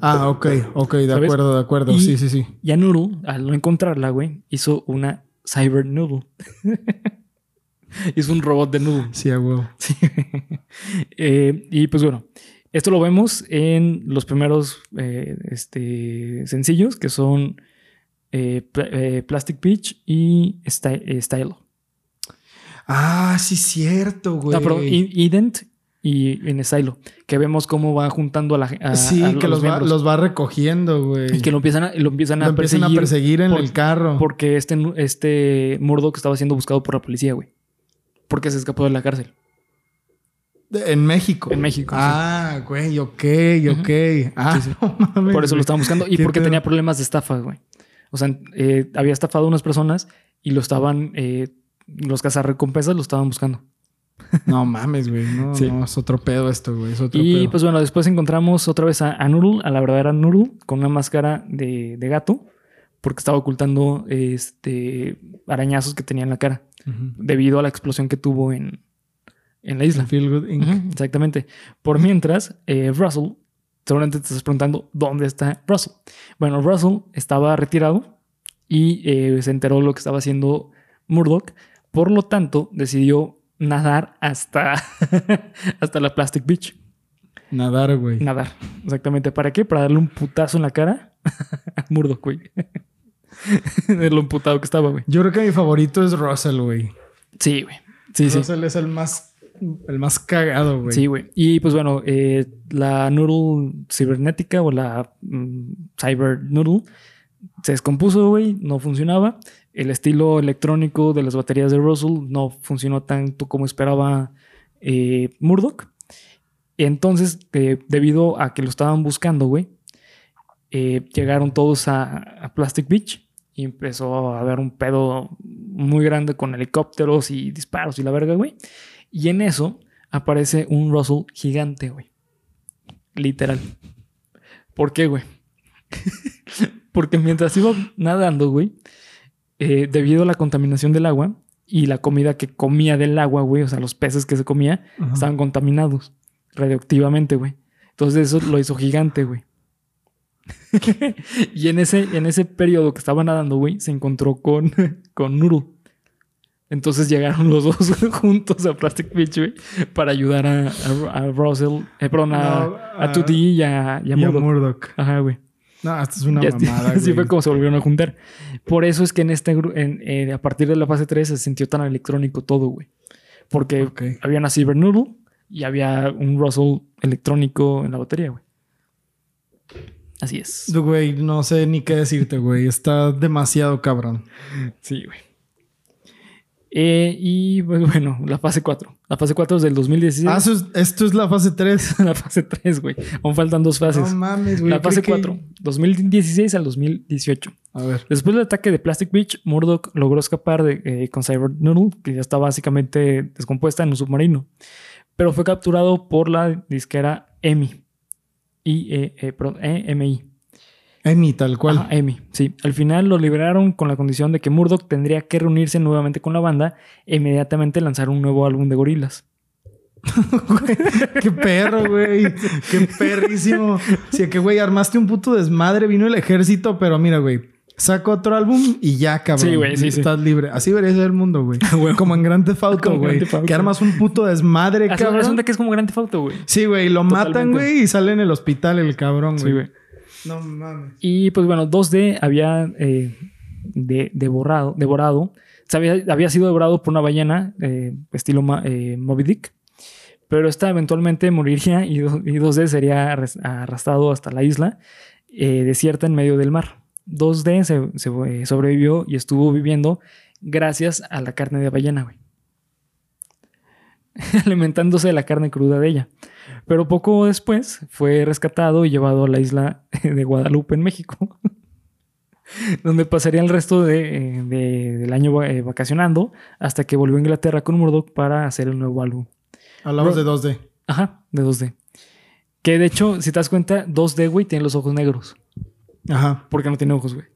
ah, ok, ok, de
¿Sabes?
acuerdo, de acuerdo.
Y-
Sí, sí, sí.
Y a Noodle, al no encontrarla, güey, hizo una Cyber Noodle. (laughs) (laughs) hizo un robot de Noodle.
Sí, a huevo. (laughs)
Sí. Eh, y pues bueno, esto lo vemos en los primeros eh, este, sencillos que son eh, eh, Plastic Peach y Sty- Stylo.
Ah, sí, cierto, güey.
No, I- Ident y en Stylo, que vemos cómo va juntando a la gente.
sí, que los va, los va recogiendo, güey.
Y que lo empiezan a, lo empiezan
Lo
a
empiezan
perseguir.
a perseguir en
por-
el carro.
Porque este, este Murdoch estaba siendo buscado por la policía, güey. Porque se escapó de la cárcel.
En México.
En México, sí.
Ah, güey, ok, ok. Ah,
Sí, sí. (laughs)
no mames,
Por eso lo estaban buscando y
¿Qué
porque tenía problemas de estafa, güey. O sea, eh, había estafado a unas personas y lo estaban, eh, los cazarrecompensas lo estaban buscando. (laughs)
No mames, güey. No, es otro pedo esto, güey. Es otro
Y
pedo.
pues bueno, después encontramos otra vez a, a Noodle, a la verdadera Noodle, con una máscara de, de gato, porque estaba ocultando este, arañazos que tenía en la cara, debido a la explosión que tuvo en, en la isla.
Feel Good Inc.
Exactamente. Por mientras, eh, Russell, seguramente te estás preguntando dónde está Russell. Bueno, Russell estaba retirado y eh, se enteró de lo que estaba haciendo Murdoch. Por lo tanto, decidió nadar hasta, (laughs) hasta la Plastic Beach.
Nadar, güey.
Nadar. Exactamente. ¿Para qué? Para darle un putazo en la cara (laughs) a Murdoch, güey. (laughs) de lo emputado que estaba, güey.
Yo creo que mi favorito es Russell, güey.
Sí, güey. Sí, sí.
Russell es el más, el más cagado, güey.
Sí, güey. Y pues bueno, eh, la Noodle cibernética o la mm, Cyber Noodle se descompuso, güey, no funcionaba. El estilo electrónico de las baterías de Russell no funcionó tanto como esperaba eh, Murdoch. Entonces, eh, debido a que lo estaban buscando, güey, eh, llegaron todos a, a Plastic Beach y empezó a haber un pedo muy grande con helicópteros y disparos y la verga, güey. Y en eso aparece un Russell gigante, güey. Literal. ¿Por qué, güey? (laughs) Porque mientras iba nadando, güey, eh, debido a la contaminación del agua y la comida que comía del agua, güey, o sea, los peces que se comía,
Ajá.
estaban contaminados radioactivamente, güey. Entonces eso lo hizo gigante, güey. (laughs) y en ese, en ese periodo que estaba nadando, güey, se encontró con, (laughs) con Noodle. Entonces llegaron los dos (laughs) juntos a Plastic Beach, güey, para ayudar a, a, a Russell, eh, perdón, a,
No,
a
a-
2D y a, y a
Y a
Murdoch. Ajá, güey.
No, esto es una
así,
mamada,
así
güey.
fue como se volvieron a juntar. Por eso es que en este en, eh, a partir de la fase 3 se sintió tan electrónico todo, güey. Porque había una Cyber Noodle y había un Russell electrónico en la batería, güey. Así es.
Güey, no sé ni qué decirte, güey. Está demasiado cabrón.
Sí, güey. Eh, y pues bueno, la fase 4. La fase 4 es del 2016.
Ah, eso es- esto es la fase 3. (laughs)
la fase 3, güey. Aún faltan dos fases.
No mames, güey.
la fase
creí que-
4, 2016 al 2018.
A ver.
Después del ataque de Plastic Beach, Murdoch logró escapar de, eh, con Cyber Noodle, que ya está básicamente descompuesta en un submarino. Pero fue capturado por la disquera EMI. Perdón, EMI.
Emi, tal cual.
Ajá, EMI, sí. Al final lo liberaron con la condición de que Murdoch tendría que reunirse nuevamente con la banda e inmediatamente lanzar un nuevo álbum de gorilas. (laughs)
Qué perro, güey. Qué perrísimo. Sí, que, güey, armaste un puto desmadre, vino el ejército, pero mira, güey. Saca otro álbum y ya, cabrón.
Sí, güey, sí, sí.
Estás libre. Así debería ser el mundo, güey. (laughs) Como en Grand Theft Auto, güey. Que armas un puto desmadre,
Hace
cabrón.
hace que es como Grand Theft Auto, güey.
Sí, güey. Lo matan, güey, y sale en el hospital el cabrón, güey.
Sí, güey.
No mames.
Y pues bueno, 2D había eh, de, devorado, devorado. Había, había sido devorado por una ballena, eh, estilo Ma- eh, Moby Dick. Pero esta eventualmente moriría y, y 2D sería arras- arrastrado hasta la isla eh, desierta en medio del mar. 2D se, se, eh, sobrevivió y estuvo viviendo gracias a la carne de ballena, güey. (laughs) Alimentándose de la carne cruda de ella. Pero poco después fue rescatado y llevado a la isla (laughs) de Guadalupe en México, (laughs) donde pasaría el resto de, eh, de- del año eh, vacacionando hasta que volvió a Inglaterra con Murdoch para hacer el nuevo álbum.
Hablamos
Bro.
de 2D.
Ajá, de 2D. Que de hecho, si te das cuenta, 2D, güey, tiene los ojos negros.
Ajá.
Porque no tiene ojos, güey.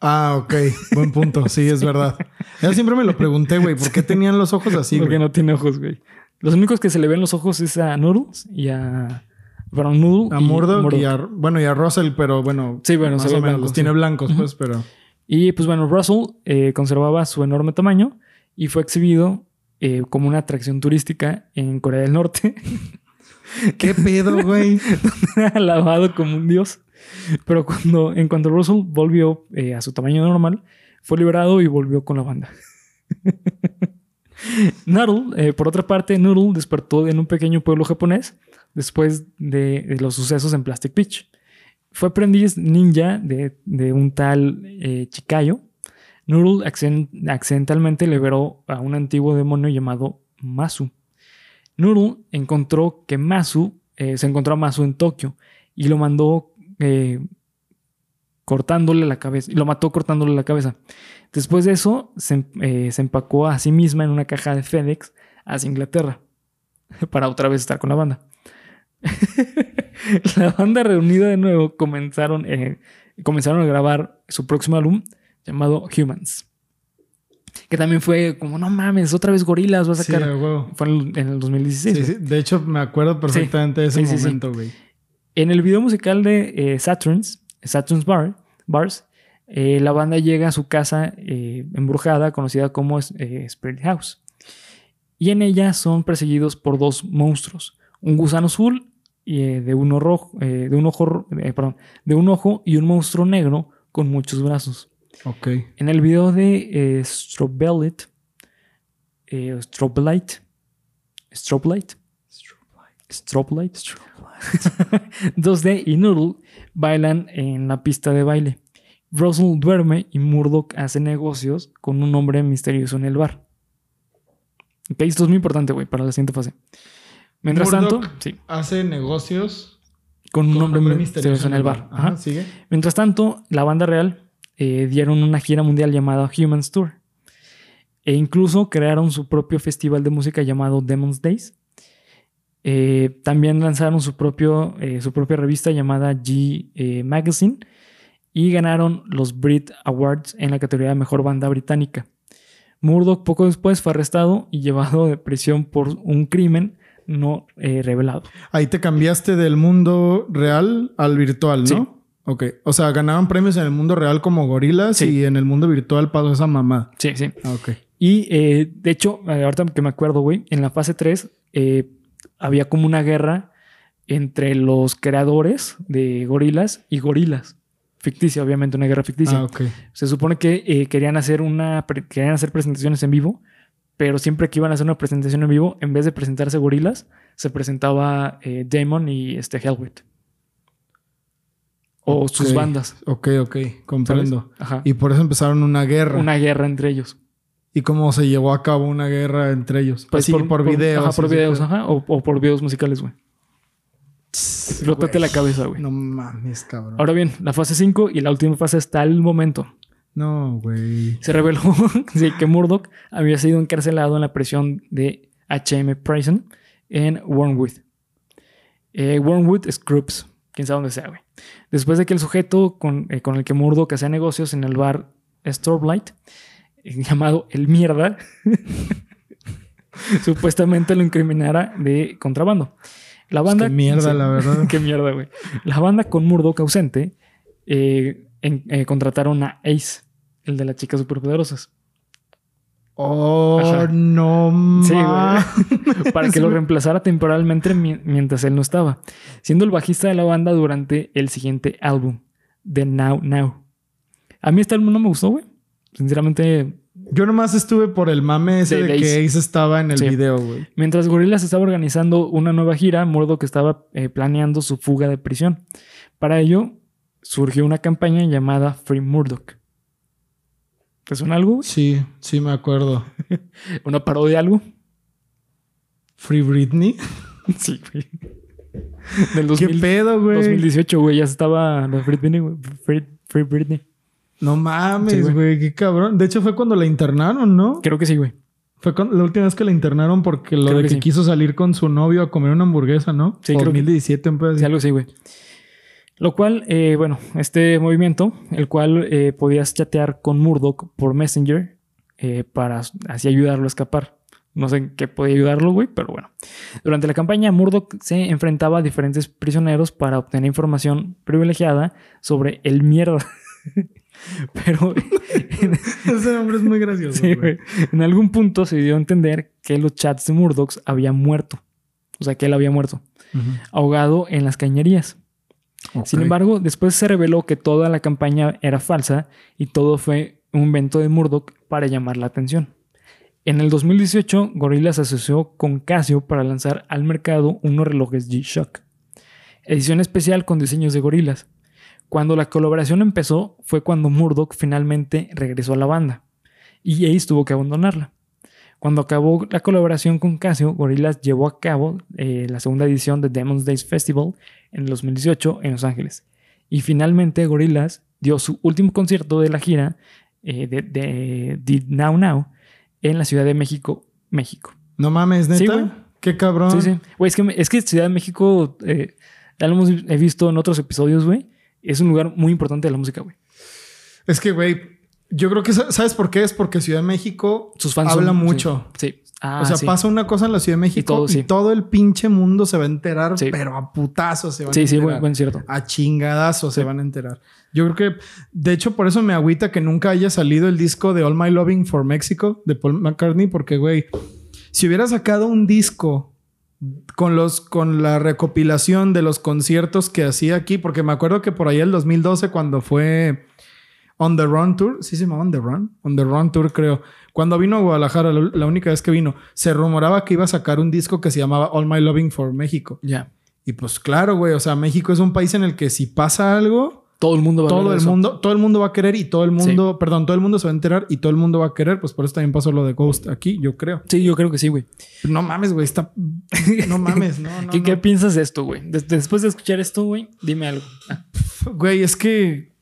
Ah, ok. Buen punto. Sí, es verdad. Yo siempre me lo pregunté, güey. ¿Por qué tenían los ojos así,
porque
güey?
no tiene ojos, güey. Los únicos que se le ven los ojos es a Noodles y a. Perdón, Noodle.
A
y
Murdoch y a... Bueno, y a Russell, pero bueno...
Sí, bueno,
más
se
o
ve
menos. Los
sí.
tiene blancos, pues, pero...
Y pues bueno, Russell eh, conservaba su enorme tamaño y fue exhibido eh, como una atracción turística en Corea del Norte,
¿Qué pedo, güey? (laughs)
alabado como un dios. (laughs) Pero cuando, en cuanto Russell volvió eh, a su tamaño normal, fue liberado y volvió con la banda. (laughs) Noodle, eh, por otra parte, Noodle despertó en un pequeño pueblo japonés después de, los sucesos en Plastic Beach. Fue aprendiz ninja de, de un tal eh, Chikayo. Noodle accen- accidentalmente liberó a un antiguo demonio llamado Masu. Noodle encontró que Masu, eh, se encontró a Masu en Tokio y lo mandó eh, cortándole la cabeza, y lo mató cortándole la cabeza. Después de eso, se, em- eh, se empacó a sí misma en una caja de FedEx hacia Inglaterra (laughs) para otra vez estar con la banda. (laughs) la banda reunida de nuevo comenzaron, eh, comenzaron a grabar su próximo álbum llamado Humans. Que también fue como, no mames, otra vez gorilas va a sacar. Fue en el, en el 2016.
Sí,
güey.
sí. De hecho, me acuerdo perfectamente de ese momento, güey.
En el video musical de eh, Saturn's, Saturn's Bar, Bars, eh, la banda llega a su casa eh, embrujada, conocida como Spirit House. Y en ella son perseguidos por dos monstruos: un gusano azul y, de, uno rojo, de, un ojo, perdón, de un ojo y un monstruo negro con muchos brazos.
Ok.
En el video de eh, Strobelight, eh, Strobelight, Strobelight, Strobelight, (laughs) 2D y Noodle bailan en la pista de baile. Russell duerme y Murdoch hace negocios con un hombre misterioso en el bar. Ok, esto es muy importante, güey, para la siguiente fase. Mientras
Murdoch
tanto, sí,
Hace negocios
con un
con
hombre, misterioso en el bar.
Ajá,
Ajá.
sigue.
Mientras tanto, la banda real eh, dieron una gira mundial llamada Humans Tour. E incluso crearon su propio festival de música llamado Demons Days. Eh, también lanzaron su, propio, eh, su propia revista llamada G eh, Magazine y ganaron los Brit Awards en la categoría de Mejor Banda Británica. Murdoch poco después fue arrestado y llevado de prisión por un crimen no revelado.
Ahí te cambiaste del mundo real al virtual, ¿no?
Sí.
Ok. O sea, ganaban premios en el mundo real como gorilas
Sí.
y en el mundo virtual pasó esa mamá.
Sí, sí.
Ah, ok.
Y de hecho, ahorita que me acuerdo, güey, en la fase 3 eh, había como una guerra entre los creadores de gorilas y gorilas. Ficticia, obviamente, una guerra ficticia.
Ah.
Se supone que eh, querían, hacer una, querían hacer presentaciones en vivo, pero siempre que iban a hacer una presentación en vivo, en vez de presentarse gorilas, se presentaba eh, Damon y este Hellwit. O sus bandas.
Ok, ok. Comprendo.
Ajá.
Y por eso empezaron una guerra.
Una guerra entre ellos.
Y cómo se llevó a cabo una guerra entre ellos.
Pues
Así, por, videos.
Ajá, por videos, ajá. O, o por videos musicales, güey.
Güey.
la cabeza, güey.
No mames, cabrón.
Ahora bien, la fase 5 y la última fase hasta el momento.
No, güey.
Se reveló (laughs) que Murdoch había sido encarcelado en la prisión de HM Prison en Wormwood. Eh, Wormwood Scrubs, quién sabe dónde sea, güey. Después de que el sujeto con, eh, con el que Murdoch hacía negocios en el bar Storblight, llamado El Mierda, (laughs) supuestamente lo incriminara de contrabando. La banda.
qué mierda, (laughs) la verdad. (laughs)
qué mierda, güey. La banda con Murdoch ausente eh, en- eh, contrataron a Ace, el de las chicas superpoderosas.
Oh,
Ajá.
no
Sí,
ma-
para que lo reemplazara temporalmente mi- mientras él no estaba, siendo el bajista de la banda durante el siguiente álbum, The Now Now. A mí este álbum no me gustó, güey. Sinceramente,
Yo nomás estuve por el mame ese
De-
que
Ace.
Estaba en el
Sí.
video, güey.
mientras Gorillaz estaba organizando una nueva gira, Murdoch estaba eh, planeando su fuga de prisión. Para ello, surgió una campaña llamada Free Murdoch. ¿Te suena algo? güey?
Sí, sí me acuerdo. (laughs)
¿Una parodia de algo?
Free Britney. (laughs)
sí, güey. Del
¿Qué
2000
pedo, güey?
2018, güey, ya estaba la Free Britney, güey. Free, Free Britney.
No mames,
güey.
güey, qué cabrón. De hecho, fue cuando la internaron, ¿no?
Creo que sí, güey.
Fue con- la última vez que la internaron porque lo
Creo
de
que
que
sí.
quiso salir con su novio a comer una hamburguesa, ¿no?
Sí, creo que-
2017, un pedo así.
Sí, algo así, güey. Lo cual, eh, bueno, este movimiento, el cual eh, podías chatear con Murdoch por Messenger eh, para así ayudarlo a escapar. No sé en qué podía ayudarlo, güey, pero bueno. Durante la campaña, Murdoch se enfrentaba a diferentes prisioneros para obtener información privilegiada sobre el mierda. (laughs) (laughs) pero (laughs)
Ese nombre es muy gracioso,
sí,
güey.
en algún punto se dio a entender que los chats de Murdoch habían muerto. O sea, que él había muerto, ahogado en las cañerías. Sin embargo, después se reveló que toda la campaña era falsa y todo fue un invento de Murdoch para llamar la atención. En el 2018, Gorilla se asoció con Casio para lanzar al mercado unos relojes G-Shock. Edición especial con diseños de gorilas. Cuando la colaboración empezó fue cuando Murdoch finalmente regresó a la banda y Ace tuvo que abandonarla. Cuando acabó la colaboración con Casio, Gorillaz llevó a cabo eh, la segunda edición de Demon's Days Festival en el 2018 en Los Ángeles. Y finalmente Gorillaz dio su último concierto de la gira eh, de, de, de Now Now en la Ciudad de México, México.
No mames,
Sí,
neta.
güey.
Qué cabrón.
Sí, sí. Güey, es que, me- es que Ciudad de México, eh, ya lo hemos he visto en otros episodios, güey. Es un lugar muy importante de la música, güey.
Es que, güey, yo creo que, sa- ¿sabes por qué? Es porque Ciudad de México
Sus fans
habla
son-
mucho.
Sí. sí. Ah,
o sea,
sí.
pasa una cosa en la Ciudad de México y
todo,
todo,
sí.
el pinche mundo se va a enterar,
Sí.
pero a putazos se van a
Sí, sí,
enterar.
buen, cierto.
A chingadazos se
Sí.
van a enterar. Yo creo que, de hecho, por eso me agüita que nunca haya salido el disco de All My Loving for Mexico de Paul McCartney, porque, güey, si hubiera sacado un disco con los con la recopilación de los conciertos que hacía aquí, porque me acuerdo que por ahí el 2012 cuando fue On the Run Tour, sí se llamaba On the Run, On the Run Tour creo. Cuando vino a Guadalajara, la, la única vez que vino, se rumoraba que iba a sacar un disco que se llamaba All My Loving for México.
Ya.
Y pues claro, güey, o sea, México es un país en el que si pasa algo,
Todo el mundo va a
todo
de
el
eso.
mundo, todo el mundo va a querer y todo el mundo, perdón, todo el mundo se va a enterar y todo el mundo va a querer, pues por eso también pasó lo de Ghost aquí, yo creo.
Sí, yo creo que sí, güey.
No mames, güey, está (laughs) no mames, no, no.
¿Qué,
no.
qué piensas de esto, güey? Des- después de escuchar esto, güey, dime algo. Ah,
Güey, es que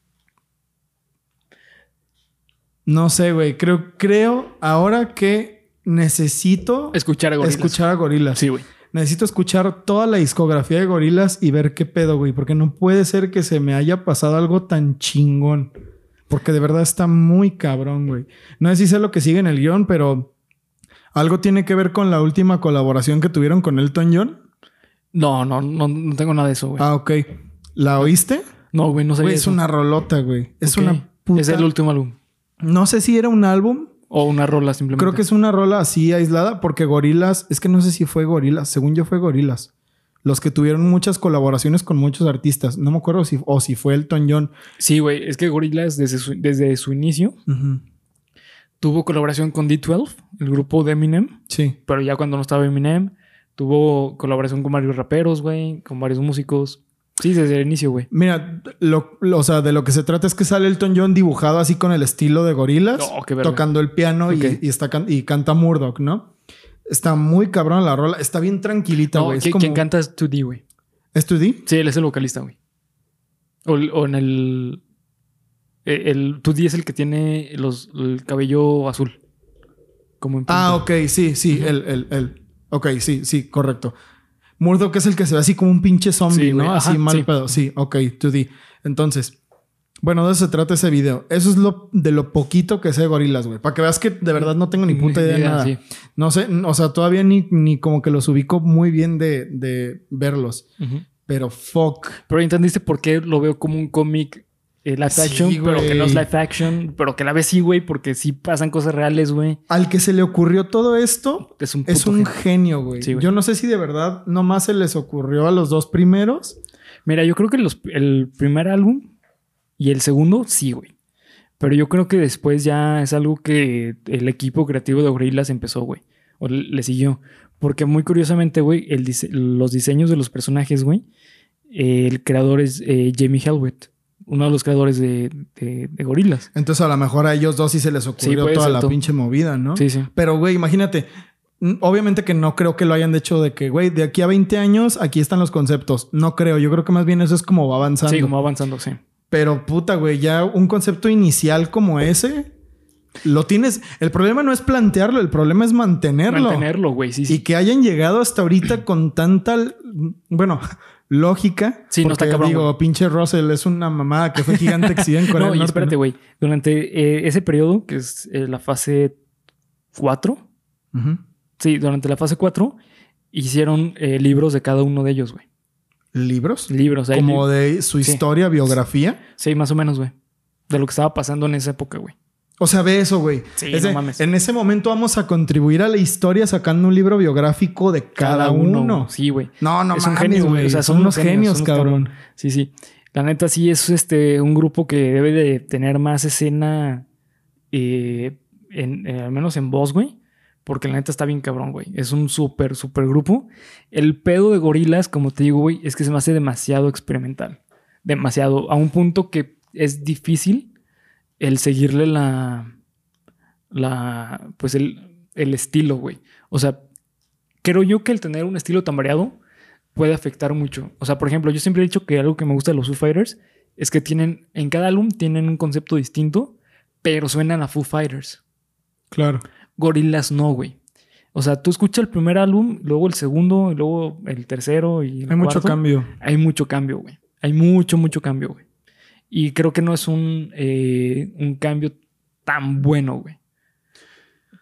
no sé, güey, creo creo ahora que necesito
escuchar a
escuchar a Gorilas.
Sí, güey.
Necesito escuchar toda la discografía de Gorilas y ver qué pedo, güey. Porque no puede ser que se me haya pasado algo tan chingón. Porque de verdad está muy cabrón, güey. No sé si sé lo que sigue en el guion, pero algo tiene que ver con la última colaboración que tuvieron con Elton John.
No, no, no, no tengo nada de eso, güey.
Ah, ok. ¿La oíste?
no, güey, no sabía
Güey, es
eso.
una rolota, güey. Es una puta...
Es el último álbum.
No sé si era un álbum.
O una rola simplemente.
Creo que es una rola así aislada porque Gorilas... Es que no sé si fue Gorilas. Según yo fue Gorilas. Los que tuvieron muchas colaboraciones con muchos artistas. No me acuerdo si... O si fue Elton John.
Sí, güey. Es que Gorillaz desde su, desde su inicio tuvo colaboración con D12, el grupo de Eminem.
Sí.
Pero ya cuando no estaba Eminem, tuvo colaboración con varios raperos, güey, con varios músicos. Sí, desde el inicio, güey.
Mira, lo, lo- o sea, de lo que se trata es que sale Elton John dibujado así con el estilo de gorilas,
No, qué verga.
tocando el piano y- está can- y canta Murdoch, ¿no? Está muy cabrón la rola. Está bien tranquilita,
No,
güey. es
¿quién,
como...
quién canta es 2D, güey.
¿Es 2D?
Sí, él es el vocalista, güey. O, el- o en el. eh, El 2D es el que tiene los, el cabello azul. Como en
Ah, ok, sí, sí, el, el, el. Ok, sí, sí, correcto. Murdoch es el que se ve así como un pinche zombie,
Sí,
¿no?
ajá,
así mal
sí.
pedo. Sí, ok, 2D. Entonces, bueno, de eso se trata ese video. Eso es lo de lo poquito que sé de gorilas, güey. Para que veas que de verdad no tengo ni puta idea de nada.
sí.
No sé, o sea, todavía ni, ni como que los ubico muy bien de, de verlos. Pero fuck.
Pero entendiste por qué lo veo como un cómic eh, live
Sí,
action, pero que no es live action, pero que la ves sí, güey, porque sí pasan cosas reales, güey.
Al que se le ocurrió todo esto,
Es un,
es un
genio.
güey.
Sí.
Yo no sé si de verdad nomás se les ocurrió a los dos primeros.
Mira, yo creo que los- el primer álbum y el segundo, sí, güey. Pero yo creo que después ya es algo que el equipo creativo de Gorillaz empezó, güey. O le, siguió. Porque muy curiosamente, güey, dise- los diseños de los personajes, güey, eh, el creador es eh, Jamie Helwet, uno de los creadores de, de, de Gorillaz.
Entonces a lo mejor a ellos dos sí se les ocurrió toda la pinche movida, ¿no?
Sí, sí.
Pero, güey, imagínate. Obviamente que no creo que lo hayan hecho de que, güey, de aquí a 20 años, aquí están los conceptos. No creo. Yo creo que más bien eso es como va avanzando.
Sí, como avanzando, sí.
Pero puta, güey, ya un concepto inicial como ese, lo tienes. El problema no es plantearlo, el problema es mantenerlo.
Mantenerlo, güey, sí, sí.
Y que hayan llegado hasta ahorita con tanta, bueno, lógica.
Sí, no está cabrón,
Digo, pinche Russell es una mamada que fue gigante exhibida en (laughs) Corea
no,
del
y
Norte,
espérate,
¿no?
güey. Durante eh, ese periodo, que es eh, la fase 4,
Ujú.
sí, durante la fase 4, hicieron eh, libros de cada uno de ellos, güey.
¿Libros?
Libros,
Como de su
Sí.
historia, biografía.
Sí, más o menos, güey. De lo que estaba pasando en esa época, güey.
O sea, ve eso, güey.
Sí,
Ese-
no mames.
En ese momento vamos a contribuir a la historia sacando un libro biográfico de cada, uno.
Sí, güey.
No, no
es un
mames,
genio,
güey.
O sea,
son unos genios, cabrón.
Sí, sí. La neta, sí es este un grupo que debe de tener más escena, eh, en, eh, al menos en voz, güey. Porque la neta está bien cabrón, güey. Es un súper, súper grupo. El pedo de gorilas, como te digo, güey, es que se me hace demasiado experimental. Demasiado. A un punto que es difícil el seguirle la. La. Pues el, el estilo, güey. O sea, creo yo que el tener un estilo tan variado puede afectar mucho. O sea, por ejemplo, yo siempre he dicho que algo que me gusta de los Foo Fighters es que tienen, en cada álbum tienen un concepto distinto, pero suenan a Foo Fighters.
Claro.
Gorilas no, güey. O sea, tú escuchas el primer álbum, luego el segundo, y luego el tercero y el
Hay mucho cambio.
Hay mucho cambio, güey. Hay mucho, mucho cambio, güey. Y creo que no es un, eh, un cambio tan bueno, güey.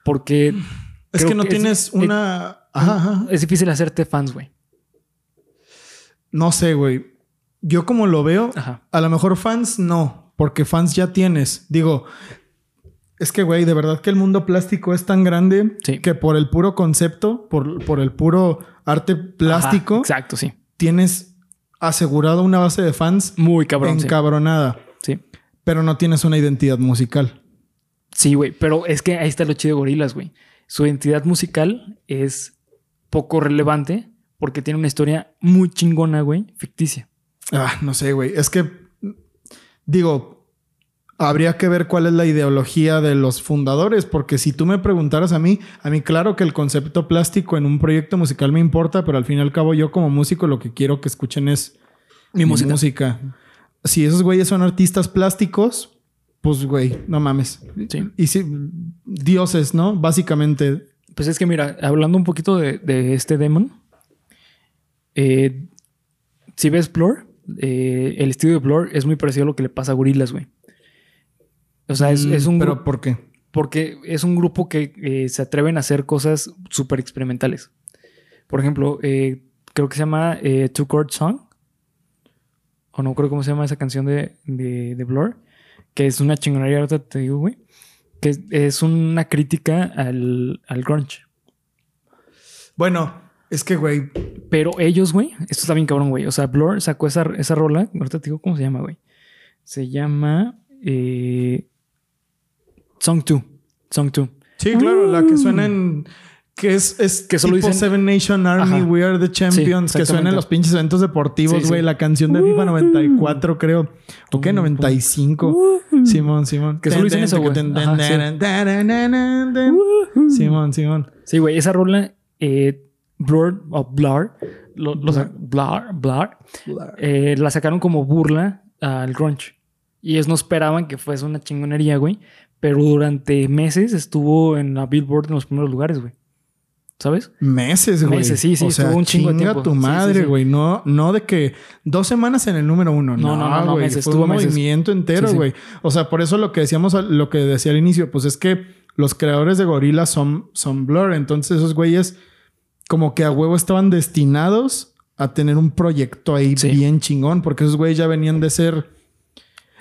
Porque
Es que no
que
tienes
es-
una. Ajá, ajá.
es difícil hacerte fans, güey.
No sé, güey. Yo como lo veo,
Ajá.
a lo mejor fans no, porque fans ya tienes. Digo, es que, güey, de verdad que el mundo plástico es tan grande
Sí.
que por el puro concepto, por, por el puro arte plástico,
Ajá, exacto, sí.
tienes asegurado una base de fans
Muy cabrón. sí.
encabronada,
Sí.
pero no tienes una identidad musical.
Sí, güey. Pero es que ahí está lo chido de Gorilas, güey. Su identidad musical es poco relevante porque tiene una historia muy chingona, güey, ficticia.
Ah, no sé, güey. Es que, digo, habría que ver cuál es la ideología de los fundadores, porque si tú me preguntaras a mí, a mí claro que el concepto plástico en un proyecto musical me importa, pero al fin y al cabo yo como músico lo que quiero que escuchen es
Mi música.
música. Si esos güeyes son artistas plásticos, pues güey, no mames.
Sí.
Y si dioses, ¿no? Básicamente.
Pues es que mira, hablando un poquito de, de este Demon, eh, si ves Blur, eh, el estilo de Blur es muy parecido a lo que le pasa a Gorilas, güey. O sea, es, es un
Mm, Pero. ¿por qué?
Porque es un grupo que eh, se atreven a hacer cosas súper experimentales. Por ejemplo, eh, creo que se llama eh, Two Chord Song. O no creo cómo se llama esa canción de, de, de Blur. Que es una chingonería, ahorita te digo, güey. Que es, es una crítica al, al grunge.
Bueno, es que, güey,
Pero ellos, güey, esto está bien cabrón, güey. O sea, Blur sacó esa, esa rola. Ahorita te digo cómo se llama, güey. Se llama eh, Song 2. Song 2.
Sí, claro, la que suena en Que es, es
Que solo
tipo
dicen-
Seven Nation Army,
Ajá.
We Are the Champions, que suena en los pinches eventos deportivos,
Sí, sí.
güey. La canción de FIFA 94, creo. ¿O qué?
Tum,
95.
Uh.
Simón, Simón.
Que solo dicen eso, güey.
Sí. Simón, Simón.
Sí, güey, esa rola, eh, Blur o Blur, lo, lo Blur, Blur, eh, la sacaron como burla al grunge. Y ellos no esperaban que fuese una chingonería, güey. Pero durante meses estuvo en la Billboard en los primeros lugares, güey. ¿Sabes?
Meses, güey.
Meses, sí, sí,
O sea,
un chingo de tiempo.
tu
Sí, sí,
madre,
sí.
güey. No, no de que dos semanas en el número uno.
No,
No,
no,
güey.
meses,
Fue
estuvo
un
meses.
movimiento entero, güey. O sea, por eso lo que decíamos, lo que decía al inicio, pues es que los creadores de Gorilla son, son Blur. Entonces esos güeyes como que a huevo estaban destinados a tener un proyecto ahí bien chingón. Porque esos güeyes ya venían de ser...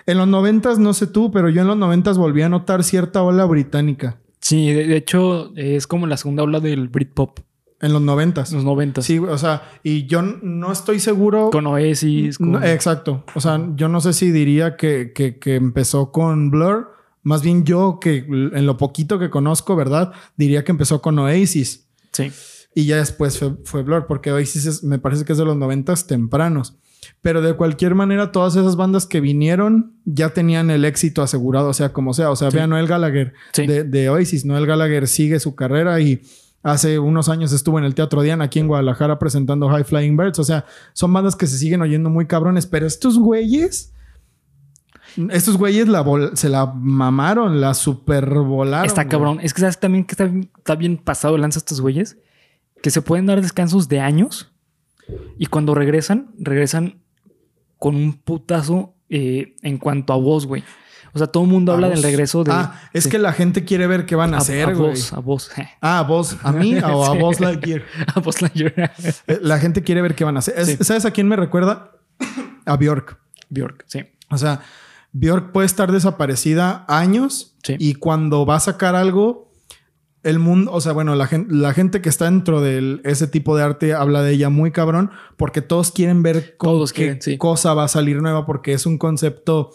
En los noventas, no sé tú, pero yo en los noventas volví a notar cierta ola británica.
Sí, de, de hecho, es como la segunda ola del Britpop,
En los noventas.
los noventas.
Sí, o sea, y yo no estoy seguro.
Con Oasis, con...
No, exacto. O sea, yo no sé si diría que, que- que empezó con Blur. Más bien yo, que en lo poquito que conozco, ¿verdad? Diría que empezó con Oasis.
Sí.
Y ya después fue, fue Blur, porque Oasis es- me parece que es de los noventas tempranos. Pero de cualquier manera, todas esas bandas que vinieron ya tenían el éxito asegurado, o sea, como sea. O sea,
Sí.
vean Noel Gallagher
Sí.
de, de Oasis. Noel Gallagher sigue su carrera y hace unos años estuvo en el Teatro Diana aquí en Guadalajara presentando High Flying Birds. O sea, son bandas que se siguen oyendo muy cabrones, pero estos güeyes. Estos güeyes la se la mamaron, la supervolaron.
Está
güey.
cabrón. Es que sabes también que está, bien- está bien pasado lanza estos güeyes. Que se pueden dar descansos de años. Y cuando regresan, regresan con un putazo eh, en cuanto a voz, güey. O sea, todo el mundo
A
habla
vos.
del regreso de.
Ah, es que la gente quiere ver qué van a,
a,
hacer,
a
güey.
voz, a voz.
Ah, a vos, a mí (laughs) o a vos Lightyear. (laughs)
a voz Lightyear.
Eh, La gente quiere ver qué van a hacer.
Sí.
¿Sabes a quién me recuerda? A Bjork.
Bjork, sí.
O sea, Bjork puede estar desaparecida años
Sí.
y cuando va a sacar algo, el mundo, o sea, bueno, la gente, la gente que está dentro de ese tipo de arte habla de ella muy cabrón porque todos quieren ver
Todos
qué
quieren, sí.
cosa va a salir nueva porque es un concepto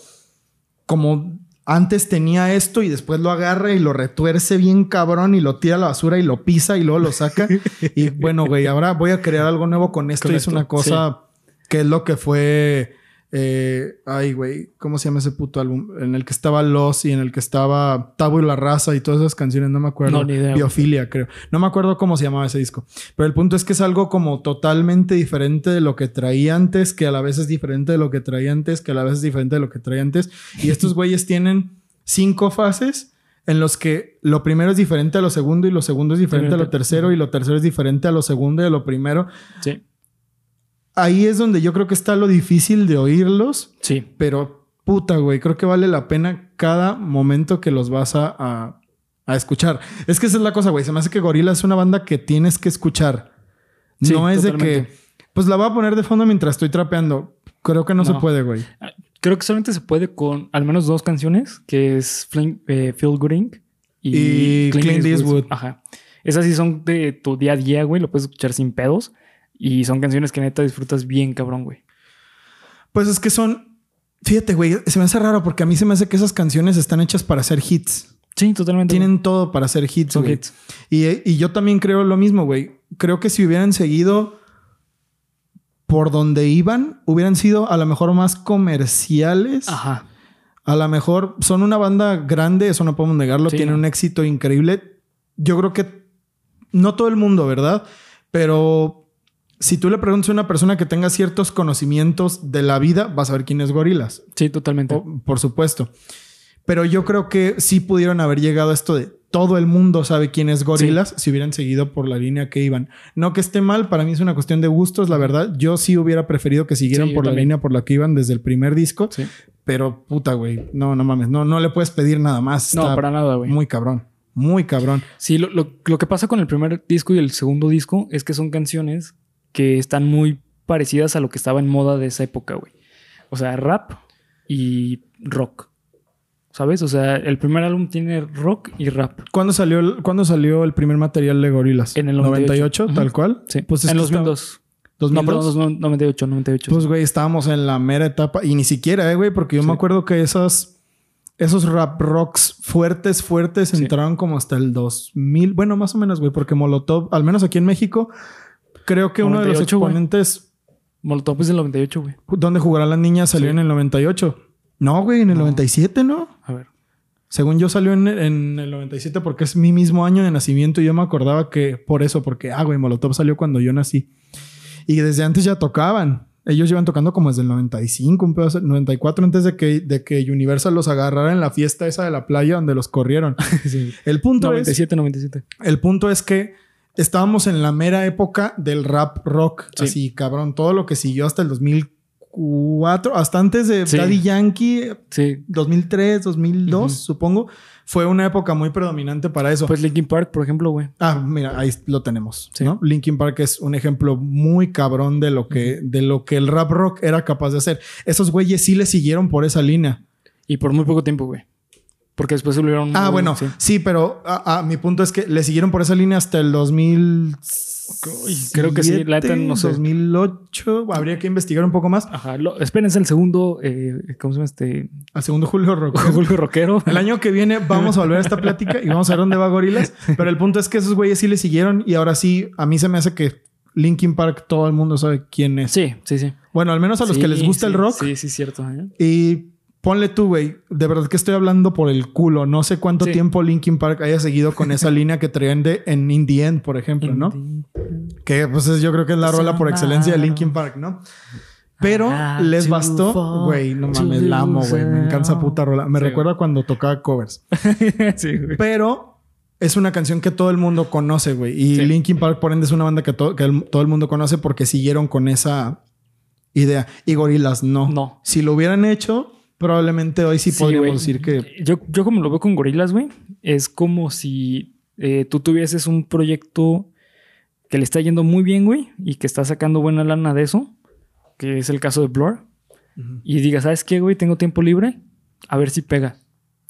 como antes tenía esto y después lo agarra y lo retuerce bien cabrón y lo tira a la basura y lo pisa y luego lo saca. (laughs) y bueno, güey, ahora voy a crear algo nuevo con esto. Y es una cosa que es lo que fue. Eh, ay, güey, ¿cómo se llama ese puto álbum? En el que estaba Los y en el que estaba Tabo y la Raza y todas esas canciones, no me acuerdo.
No, ni idea.
Biofilia, creo. No me acuerdo cómo se llamaba ese disco. Pero el punto es que es algo como totalmente diferente de lo que traía antes, que a la vez es diferente de lo que traía antes, que a la vez es diferente de lo que traía antes. Y estos (laughs) güeyes tienen cinco fases en los que lo primero es diferente a lo segundo y lo segundo es diferente a lo tercero y lo tercero es diferente a lo segundo y a lo primero.
Sí.
Ahí es donde yo creo que está lo difícil de oírlos,
Sí.
pero puta, güey, creo que vale la pena cada momento que los vas a, a- a escuchar. Es que esa es la cosa, güey. Se me hace que Gorila es una banda que tienes que escuchar.
Sí,
no es de que, pues la voy a poner de fondo mientras estoy trapeando. Creo que no, se puede, güey.
Creo que solamente se puede con al menos dos canciones, que es Fling- eh, Feel Good Inc.
Y Clint Eastwood.
Ajá. Esas sí son de tu día a día, güey. Lo puedes escuchar sin pedos. Y son canciones que neta disfrutas bien, cabrón, güey.
Pues es que son. Fíjate, güey, se me hace raro porque a mí se me hace que esas canciones están hechas para hacer hits.
Sí, totalmente.
Tienen todo para hacer hits,
son
güey.
hits.
Y, y yo también creo lo mismo, güey. Creo que si hubieran seguido por donde iban, hubieran sido a lo mejor más comerciales.
Ajá.
A lo mejor son una banda grande, eso no podemos negarlo.
Sí,
Tienen un éxito increíble. Yo creo que no todo el mundo, ¿verdad? Pero si tú le preguntas a una persona que tenga ciertos conocimientos de la vida, vas a ver quién es Gorilas.
Sí, totalmente.
Oh, por supuesto. Pero yo creo que sí pudieron haber llegado a esto de todo el mundo sabe quién es Gorilas si hubieran seguido por la línea que iban. No que esté mal, para mí es una cuestión de gustos, la verdad. Yo sí hubiera preferido que siguieran
Sí,
por la línea por la que iban desde el primer disco.
Sí.
Pero puta, güey. No, no mames. No, no le puedes pedir nada más.
No,
Está
para nada, güey.
Muy cabrón. Muy cabrón.
Sí, lo, lo- lo que pasa con el primer disco y el segundo disco es que son canciones que están muy parecidas a lo que estaba en moda de esa época, güey. O sea, rap y rock. ¿Sabes? O sea, el primer álbum tiene rock y rap.
¿Cuándo salió el, ¿cuándo salió el primer material de Gorilas?
En el 98.
tal
Ujú.
cual.
Sí.
Pues es
en los
estaba-
2002.
2002.
No, perdón, 98, 98.
Pues, güey, estábamos en la mera etapa. Y ni siquiera, eh, güey, porque yo
Sí.
me acuerdo que esas. esos rap rocks fuertes, fuertes,
Sí.
entraron como hasta el 2000. Bueno, más o menos, güey, porque Molotov, al menos aquí en México, creo que uno de los
98, güey.
exponentes
Molotov es del 98, güey.
donde jugará la niña salió
Sí.
en el 98. No, güey, en el
No.
97, ¿no?
A ver.
Según yo salió en, en el 97 porque es mi mismo año de nacimiento y yo me acordaba que por eso, porque, ah, güey, Molotov salió cuando yo nací. Y desde antes ya tocaban. Ellos llevan tocando como desde el 95, un pedazo, 94, antes de que, de que Universal los agarrara en la fiesta esa de la playa donde los corrieron. (laughs)
Sí.
El punto, es,
97, 97.
el punto es que estábamos en la mera época del rap rock.
Sí.
Así, cabrón, todo lo que siguió hasta el 2004, hasta antes de
Sí.
Daddy Yankee,
Sí.
2003, 2002,
Ujú.
supongo, fue una época muy predominante para eso.
Pues Linkin Park, por ejemplo, güey.
ah, mira, ahí lo tenemos,
Sí.
¿no? Linkin Park es un ejemplo muy cabrón de lo que de lo que el rap rock era capaz de hacer. Esos güeyes sí le siguieron por esa línea.
Y por muy poco tiempo, güey. Porque después se volvieron.
Ah, bueno,
sí.
sí, pero ah, ah, mi punto es que le siguieron por esa línea hasta el 2000
Uy, creo que sí, la neta no sé.
2008, habría que investigar un poco más.
Ajá. Lo, espérense el segundo. eh, ¿Cómo se llama este?
Al segundo Julio Rock. (laughs)
Julio Rockero.
El año que viene vamos a volver a esta plática y vamos a ver dónde va Gorilas. (laughs) Pero el punto es que esos güeyes sí le siguieron y ahora sí, a mí se me hace que Linkin Park todo el mundo sabe quién es.
Sí, sí, sí.
Bueno, al menos a los
Sí,
que les gusta
sí,
el rock.
Sí, sí, cierto. ¿eh?
Y ponle tú, güey, de verdad que estoy hablando por el culo. No sé cuánto
Sí.
tiempo Linkin Park haya seguido con esa (laughs) línea que traían de en In the End, por ejemplo, ¿no? Que pues es- yo creo que es la rola por excelencia de Linkin Park, ¿no? Pero les bastó, güey, no mames, la amo, güey, me encanta esa puta rola. Me
Sí,
recuerda cuando tocaba covers. (laughs)
sí, güey.
Pero es una canción que todo el mundo conoce, güey. Y
Sí.
Linkin Park, por ende, es una banda que, to- que el- todo el mundo conoce porque siguieron con esa idea. Y Gorilas no.
No.
Si lo hubieran hecho, probablemente hoy sí,
Sí,
podríamos decir que...
Yo, yo como lo veo con gorilas, güey, es como si eh, tú tuvieses un proyecto que le está yendo muy bien, güey, y que está sacando buena lana de eso, que es el caso de Blur, y digas, ¿sabes qué, güey? Tengo tiempo libre, a ver si pega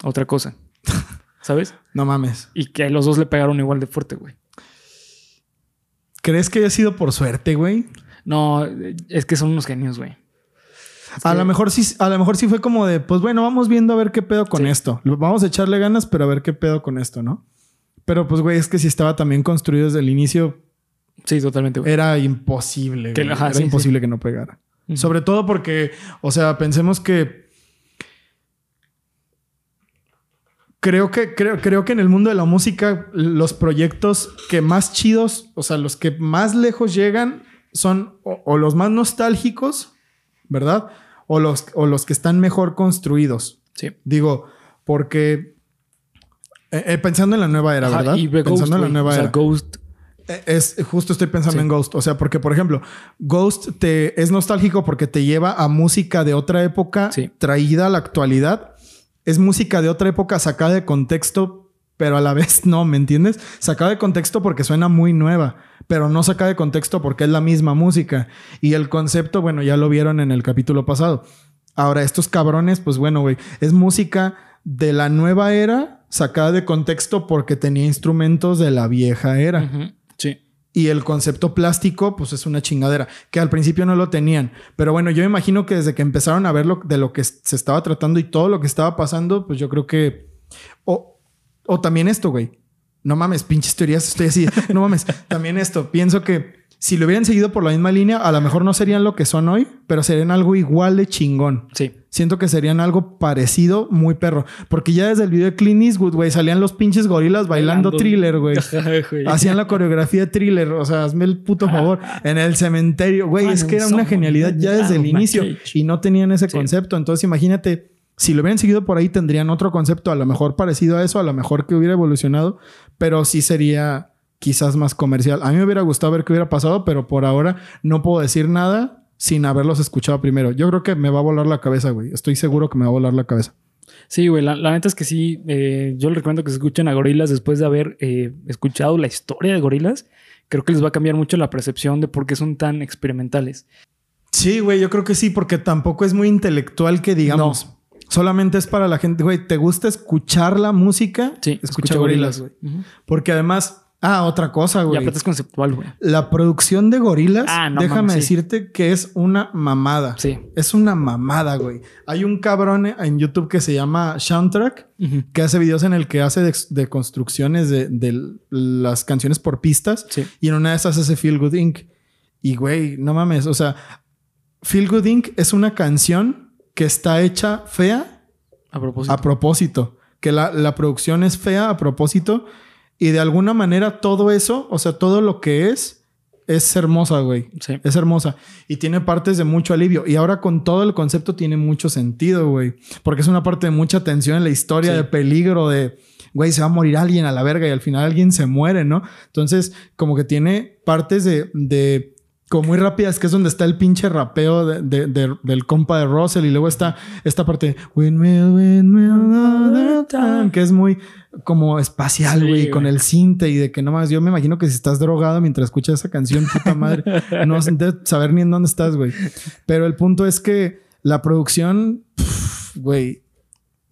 otra cosa, (laughs) ¿sabes?
No mames.
Y que los dos le pegaron igual de fuerte, güey.
¿Crees que haya sido por suerte, güey?
No, es que son unos genios, güey.
A lo mejor sí, a lo mejor sí fue como de, pues bueno, vamos viendo a ver qué pedo con
Sí.
esto. Vamos a echarle ganas, pero a ver qué pedo con esto, ¿no? Pero pues, güey, es que si estaba también construido desde el inicio,
Sí, totalmente, güey.
era imposible.
Que-
güey.
ajá,
era
sí,
imposible que no pegara. Sobre todo porque, o sea, pensemos que. Creo que, creo, creo que en el mundo de la música, los proyectos que más chidos, o sea, los que más lejos llegan, son o, o los más nostálgicos, ¿verdad? O los, o los que están mejor construidos.
Sí.
Digo, porque eh, eh, pensando en la nueva era,
Ajá,
¿verdad?
y
pensando
Ghost,
en la nueva
O sea,
era.
Ghost.
Eh, Es justo estoy pensando
Sí.
en Ghost. O sea, porque, por ejemplo, Ghost te es nostálgico porque te lleva a música de otra época
Sí.
traída a la actualidad. Es música de otra época sacada de contexto, pero a la vez (laughs) no, ¿me entiendes? Sacada de contexto porque suena muy nueva, pero no sacada de contexto porque es la misma música. Y el concepto, bueno, ya lo vieron en el capítulo pasado. Ahora, estos cabrones, pues bueno, güey, es música de la nueva era sacada de contexto porque tenía instrumentos de la vieja era.
Ujú. Sí.
Y el concepto plástico, pues es una chingadera, que al principio no lo tenían. Pero bueno, yo me imagino que desde que empezaron a ver lo, de lo que se estaba tratando y todo lo que estaba pasando, pues yo creo que... o también esto, güey. No mames, pinches teorías, estoy así. No mames, (laughs) también esto. Pienso que si lo hubieran seguido por la misma línea, a lo mejor no serían lo que son hoy, pero serían algo igual de chingón.
Sí.
Siento que serían algo parecido, muy perro. Porque ya desde el video de Clint Eastwood, güey, salían los pinches gorilas bailando,
Bailando.
thriller, güey. (laughs) Hacían la coreografía de thriller, o sea, hazme el puto favor. (laughs) En el cementerio, güey, es que era una genialidad ya desde el inicio y no tenían ese concepto. Entonces, imagínate, si lo hubieran seguido por ahí, tendrían otro concepto, a lo mejor parecido a eso, a lo mejor que hubiera evolucionado, pero sí sería quizás más comercial. A mí me hubiera gustado ver qué hubiera pasado, pero por ahora no puedo decir nada sin haberlos escuchado primero. Yo creo que me va a volar la cabeza, güey. Estoy seguro que me va a volar la cabeza.
Sí, güey, la, la neta es que sí. eh, yo les recomiendo que se escuchen a Gorilas después de haber eh, escuchado la historia de Gorilas. Creo que les va a cambiar mucho la percepción de por qué son tan experimentales.
Sí, güey, yo creo que sí, porque tampoco es muy intelectual que digamos. Solamente es para la gente, güey, ¿te gusta escuchar la música?
Sí,
escucha gorilas, güey. Porque además, Ah, otra cosa,
Y
güey.
aparte es conceptual, güey.
La producción de gorilas,
Ah, no
déjame
sí.
decirte que es una mamada.
Sí.
Es una mamada, güey. Hay un cabrón en YouTube que se llama Soundtrack, que hace videos en el que hace de, de construcciones de, de las canciones por pistas.
Sí.
Y en una de esas hace Feel Good Inc. Y, güey, no mames. O sea, Feel Good Inc. es una canción que está hecha fea
A propósito.
a propósito. Que la, la producción es fea a propósito. Y de alguna manera todo eso, o sea, todo lo que es, es hermosa, güey.
sí.
Es hermosa. Y tiene partes de mucho alivio. Y ahora con todo el concepto tiene mucho sentido, güey. Porque es una parte de mucha tensión en la historia,
Sí.
de peligro, de, güey, se va a morir alguien a la verga y al final alguien se muere, ¿no? Entonces, como que tiene partes de... de como muy rápidas, que es donde está el pinche rapeo de- de- de- del compa de Russell. Y luego está esta parte, windmill, windmill, all the time", que es muy como espacial, güey, con el cinte y de que nomás yo me imagino que si estás drogado mientras escuchas esa canción, puta madre, (laughs) no vas a saber ni en dónde estás, güey. Pero el punto es que la producción, güey,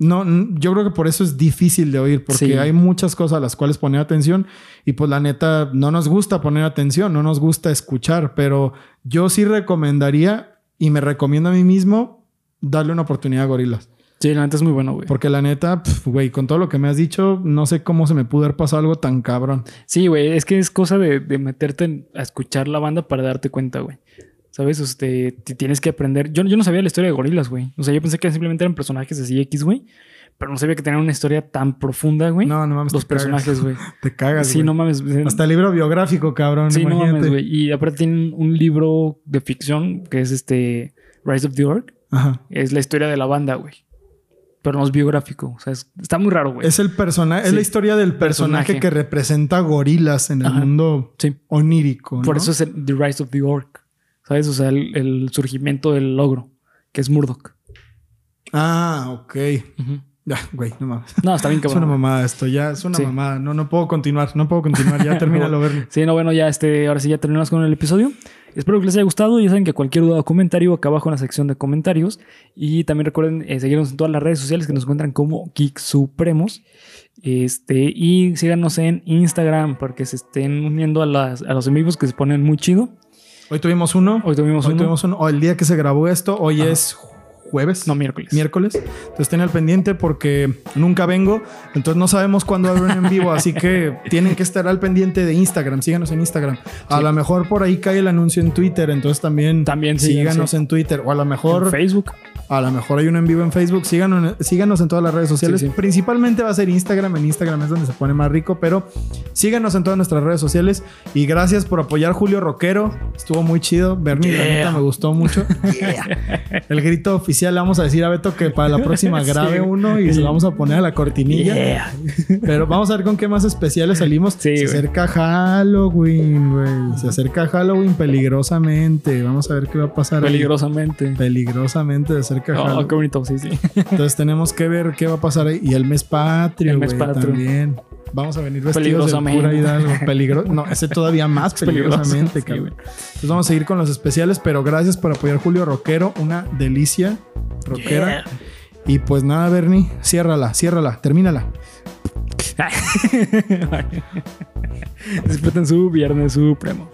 no, yo creo que por eso es difícil de oír, porque
Sí.
hay muchas cosas a las cuales poner atención y pues la neta no nos gusta poner atención, no nos gusta escuchar, pero yo sí recomendaría y me recomiendo a mí mismo darle una oportunidad a Gorilas.
Sí, la neta es muy bueno, güey.
Porque la neta, pf, güey, con todo lo que me has dicho, no sé cómo se me pudo haber pasado algo tan cabrón.
Sí, güey, es que es cosa de, de meterte en- a escuchar la banda para darte cuenta, güey. ¿Sabes? Te tienes que aprender. Yo, yo no sabía la historia de gorilas, güey. O sea, yo pensé que simplemente eran personajes así X, güey. Pero no sabía que tenían una historia tan profunda, güey.
No, no mames.
Los personajes, güey. (laughs)
Te cagas.
Sí,
güey.
no mames.
Hasta el libro biográfico, cabrón.
Sí, no mames, güey. Y aparte tienen un libro de ficción que es este Rise of the Orc.
Ajá.
Es la historia de la banda, güey. Pero no es biográfico. O sea, es- está muy raro, güey.
Es el personaje, es la historia del personaje,
Personaje.
que representa gorilas en el
Ajá.
mundo
Sí.
onírico.
Por eso es el, The Rise of the Orc. ¿Sabes? O sea, el, el surgimiento del logro, que es Murdoch.
Ah, ok. Ya, güey, no mames.
No, está bien (laughs)
Es una
cabrón.
mamada esto, ya es una
Sí.
mamada. No, no puedo continuar, no puedo continuar. Ya (laughs) termínalo, Bernie.
Sí, no, bueno, ya este, ahora sí ya terminamos con el episodio. Espero que les haya gustado. Ya saben que cualquier duda o comentario acá abajo en la sección de comentarios. Y también recuerden eh, seguirnos en todas las redes sociales que nos encuentran como Geek Supremos. Este, y síganos en Instagram porque se estén uniendo a, las, a los en vivos que se ponen muy chido.
Hoy tuvimos uno.
Hoy tuvimos
Hoy
uno.
tuvimos uno. O el día que se grabó esto, hoy
Ajá.
es jueves.
No, miércoles.
miércoles. Entonces estén al pendiente porque nunca vengo. Entonces no sabemos cuándo va a haber un en vivo. (laughs) así que tienen que estar al pendiente de Instagram. Síganos en Instagram. A lo mejor por ahí cae el anuncio en Twitter. Entonces también,
También sí,
síganos
sí.
en Twitter. O a lo mejor,
En Facebook.
a lo mejor hay uno en vivo en Facebook. Síganos, síganos en todas las redes sociales.
Sí.
Principalmente va a ser Instagram. En Instagram es donde se pone más rico. Pero síganos en todas nuestras redes sociales. Y gracias por apoyar Julio Rockero. Estuvo muy chido. Bernie, la neta, me gustó mucho. (laughs) El grito oficial le vamos a decir a Beto que para la próxima (laughs)
Sí.
grabe uno y se lo vamos a poner a la cortinilla.
Yeah. (laughs)
Pero vamos a ver con qué más especiales salimos.
Sí,
se acerca Halloween, güey. Se acerca Halloween peligrosamente. Vamos a ver qué va a pasar. ahí.
Peligrosamente.
Peligrosamente se acerca
Oh,
Halloween.
qué bonito, sí, sí.
Entonces tenemos que ver qué va a pasar ahí. Y el mes patrio, güey,
patrio.
también. Vamos a venir vestidos de pura Hidalgo. Peligro no, ese todavía más (laughs) peligrosamente, cabrón. Entonces vamos a seguir con los especiales, pero gracias por apoyar Julio Rockero, una delicia rockera.
Yeah.
Y pues nada, Bernie, ciérrala, ciérrala, termínala. (laughs)
Disfruten su Viernes Supremo.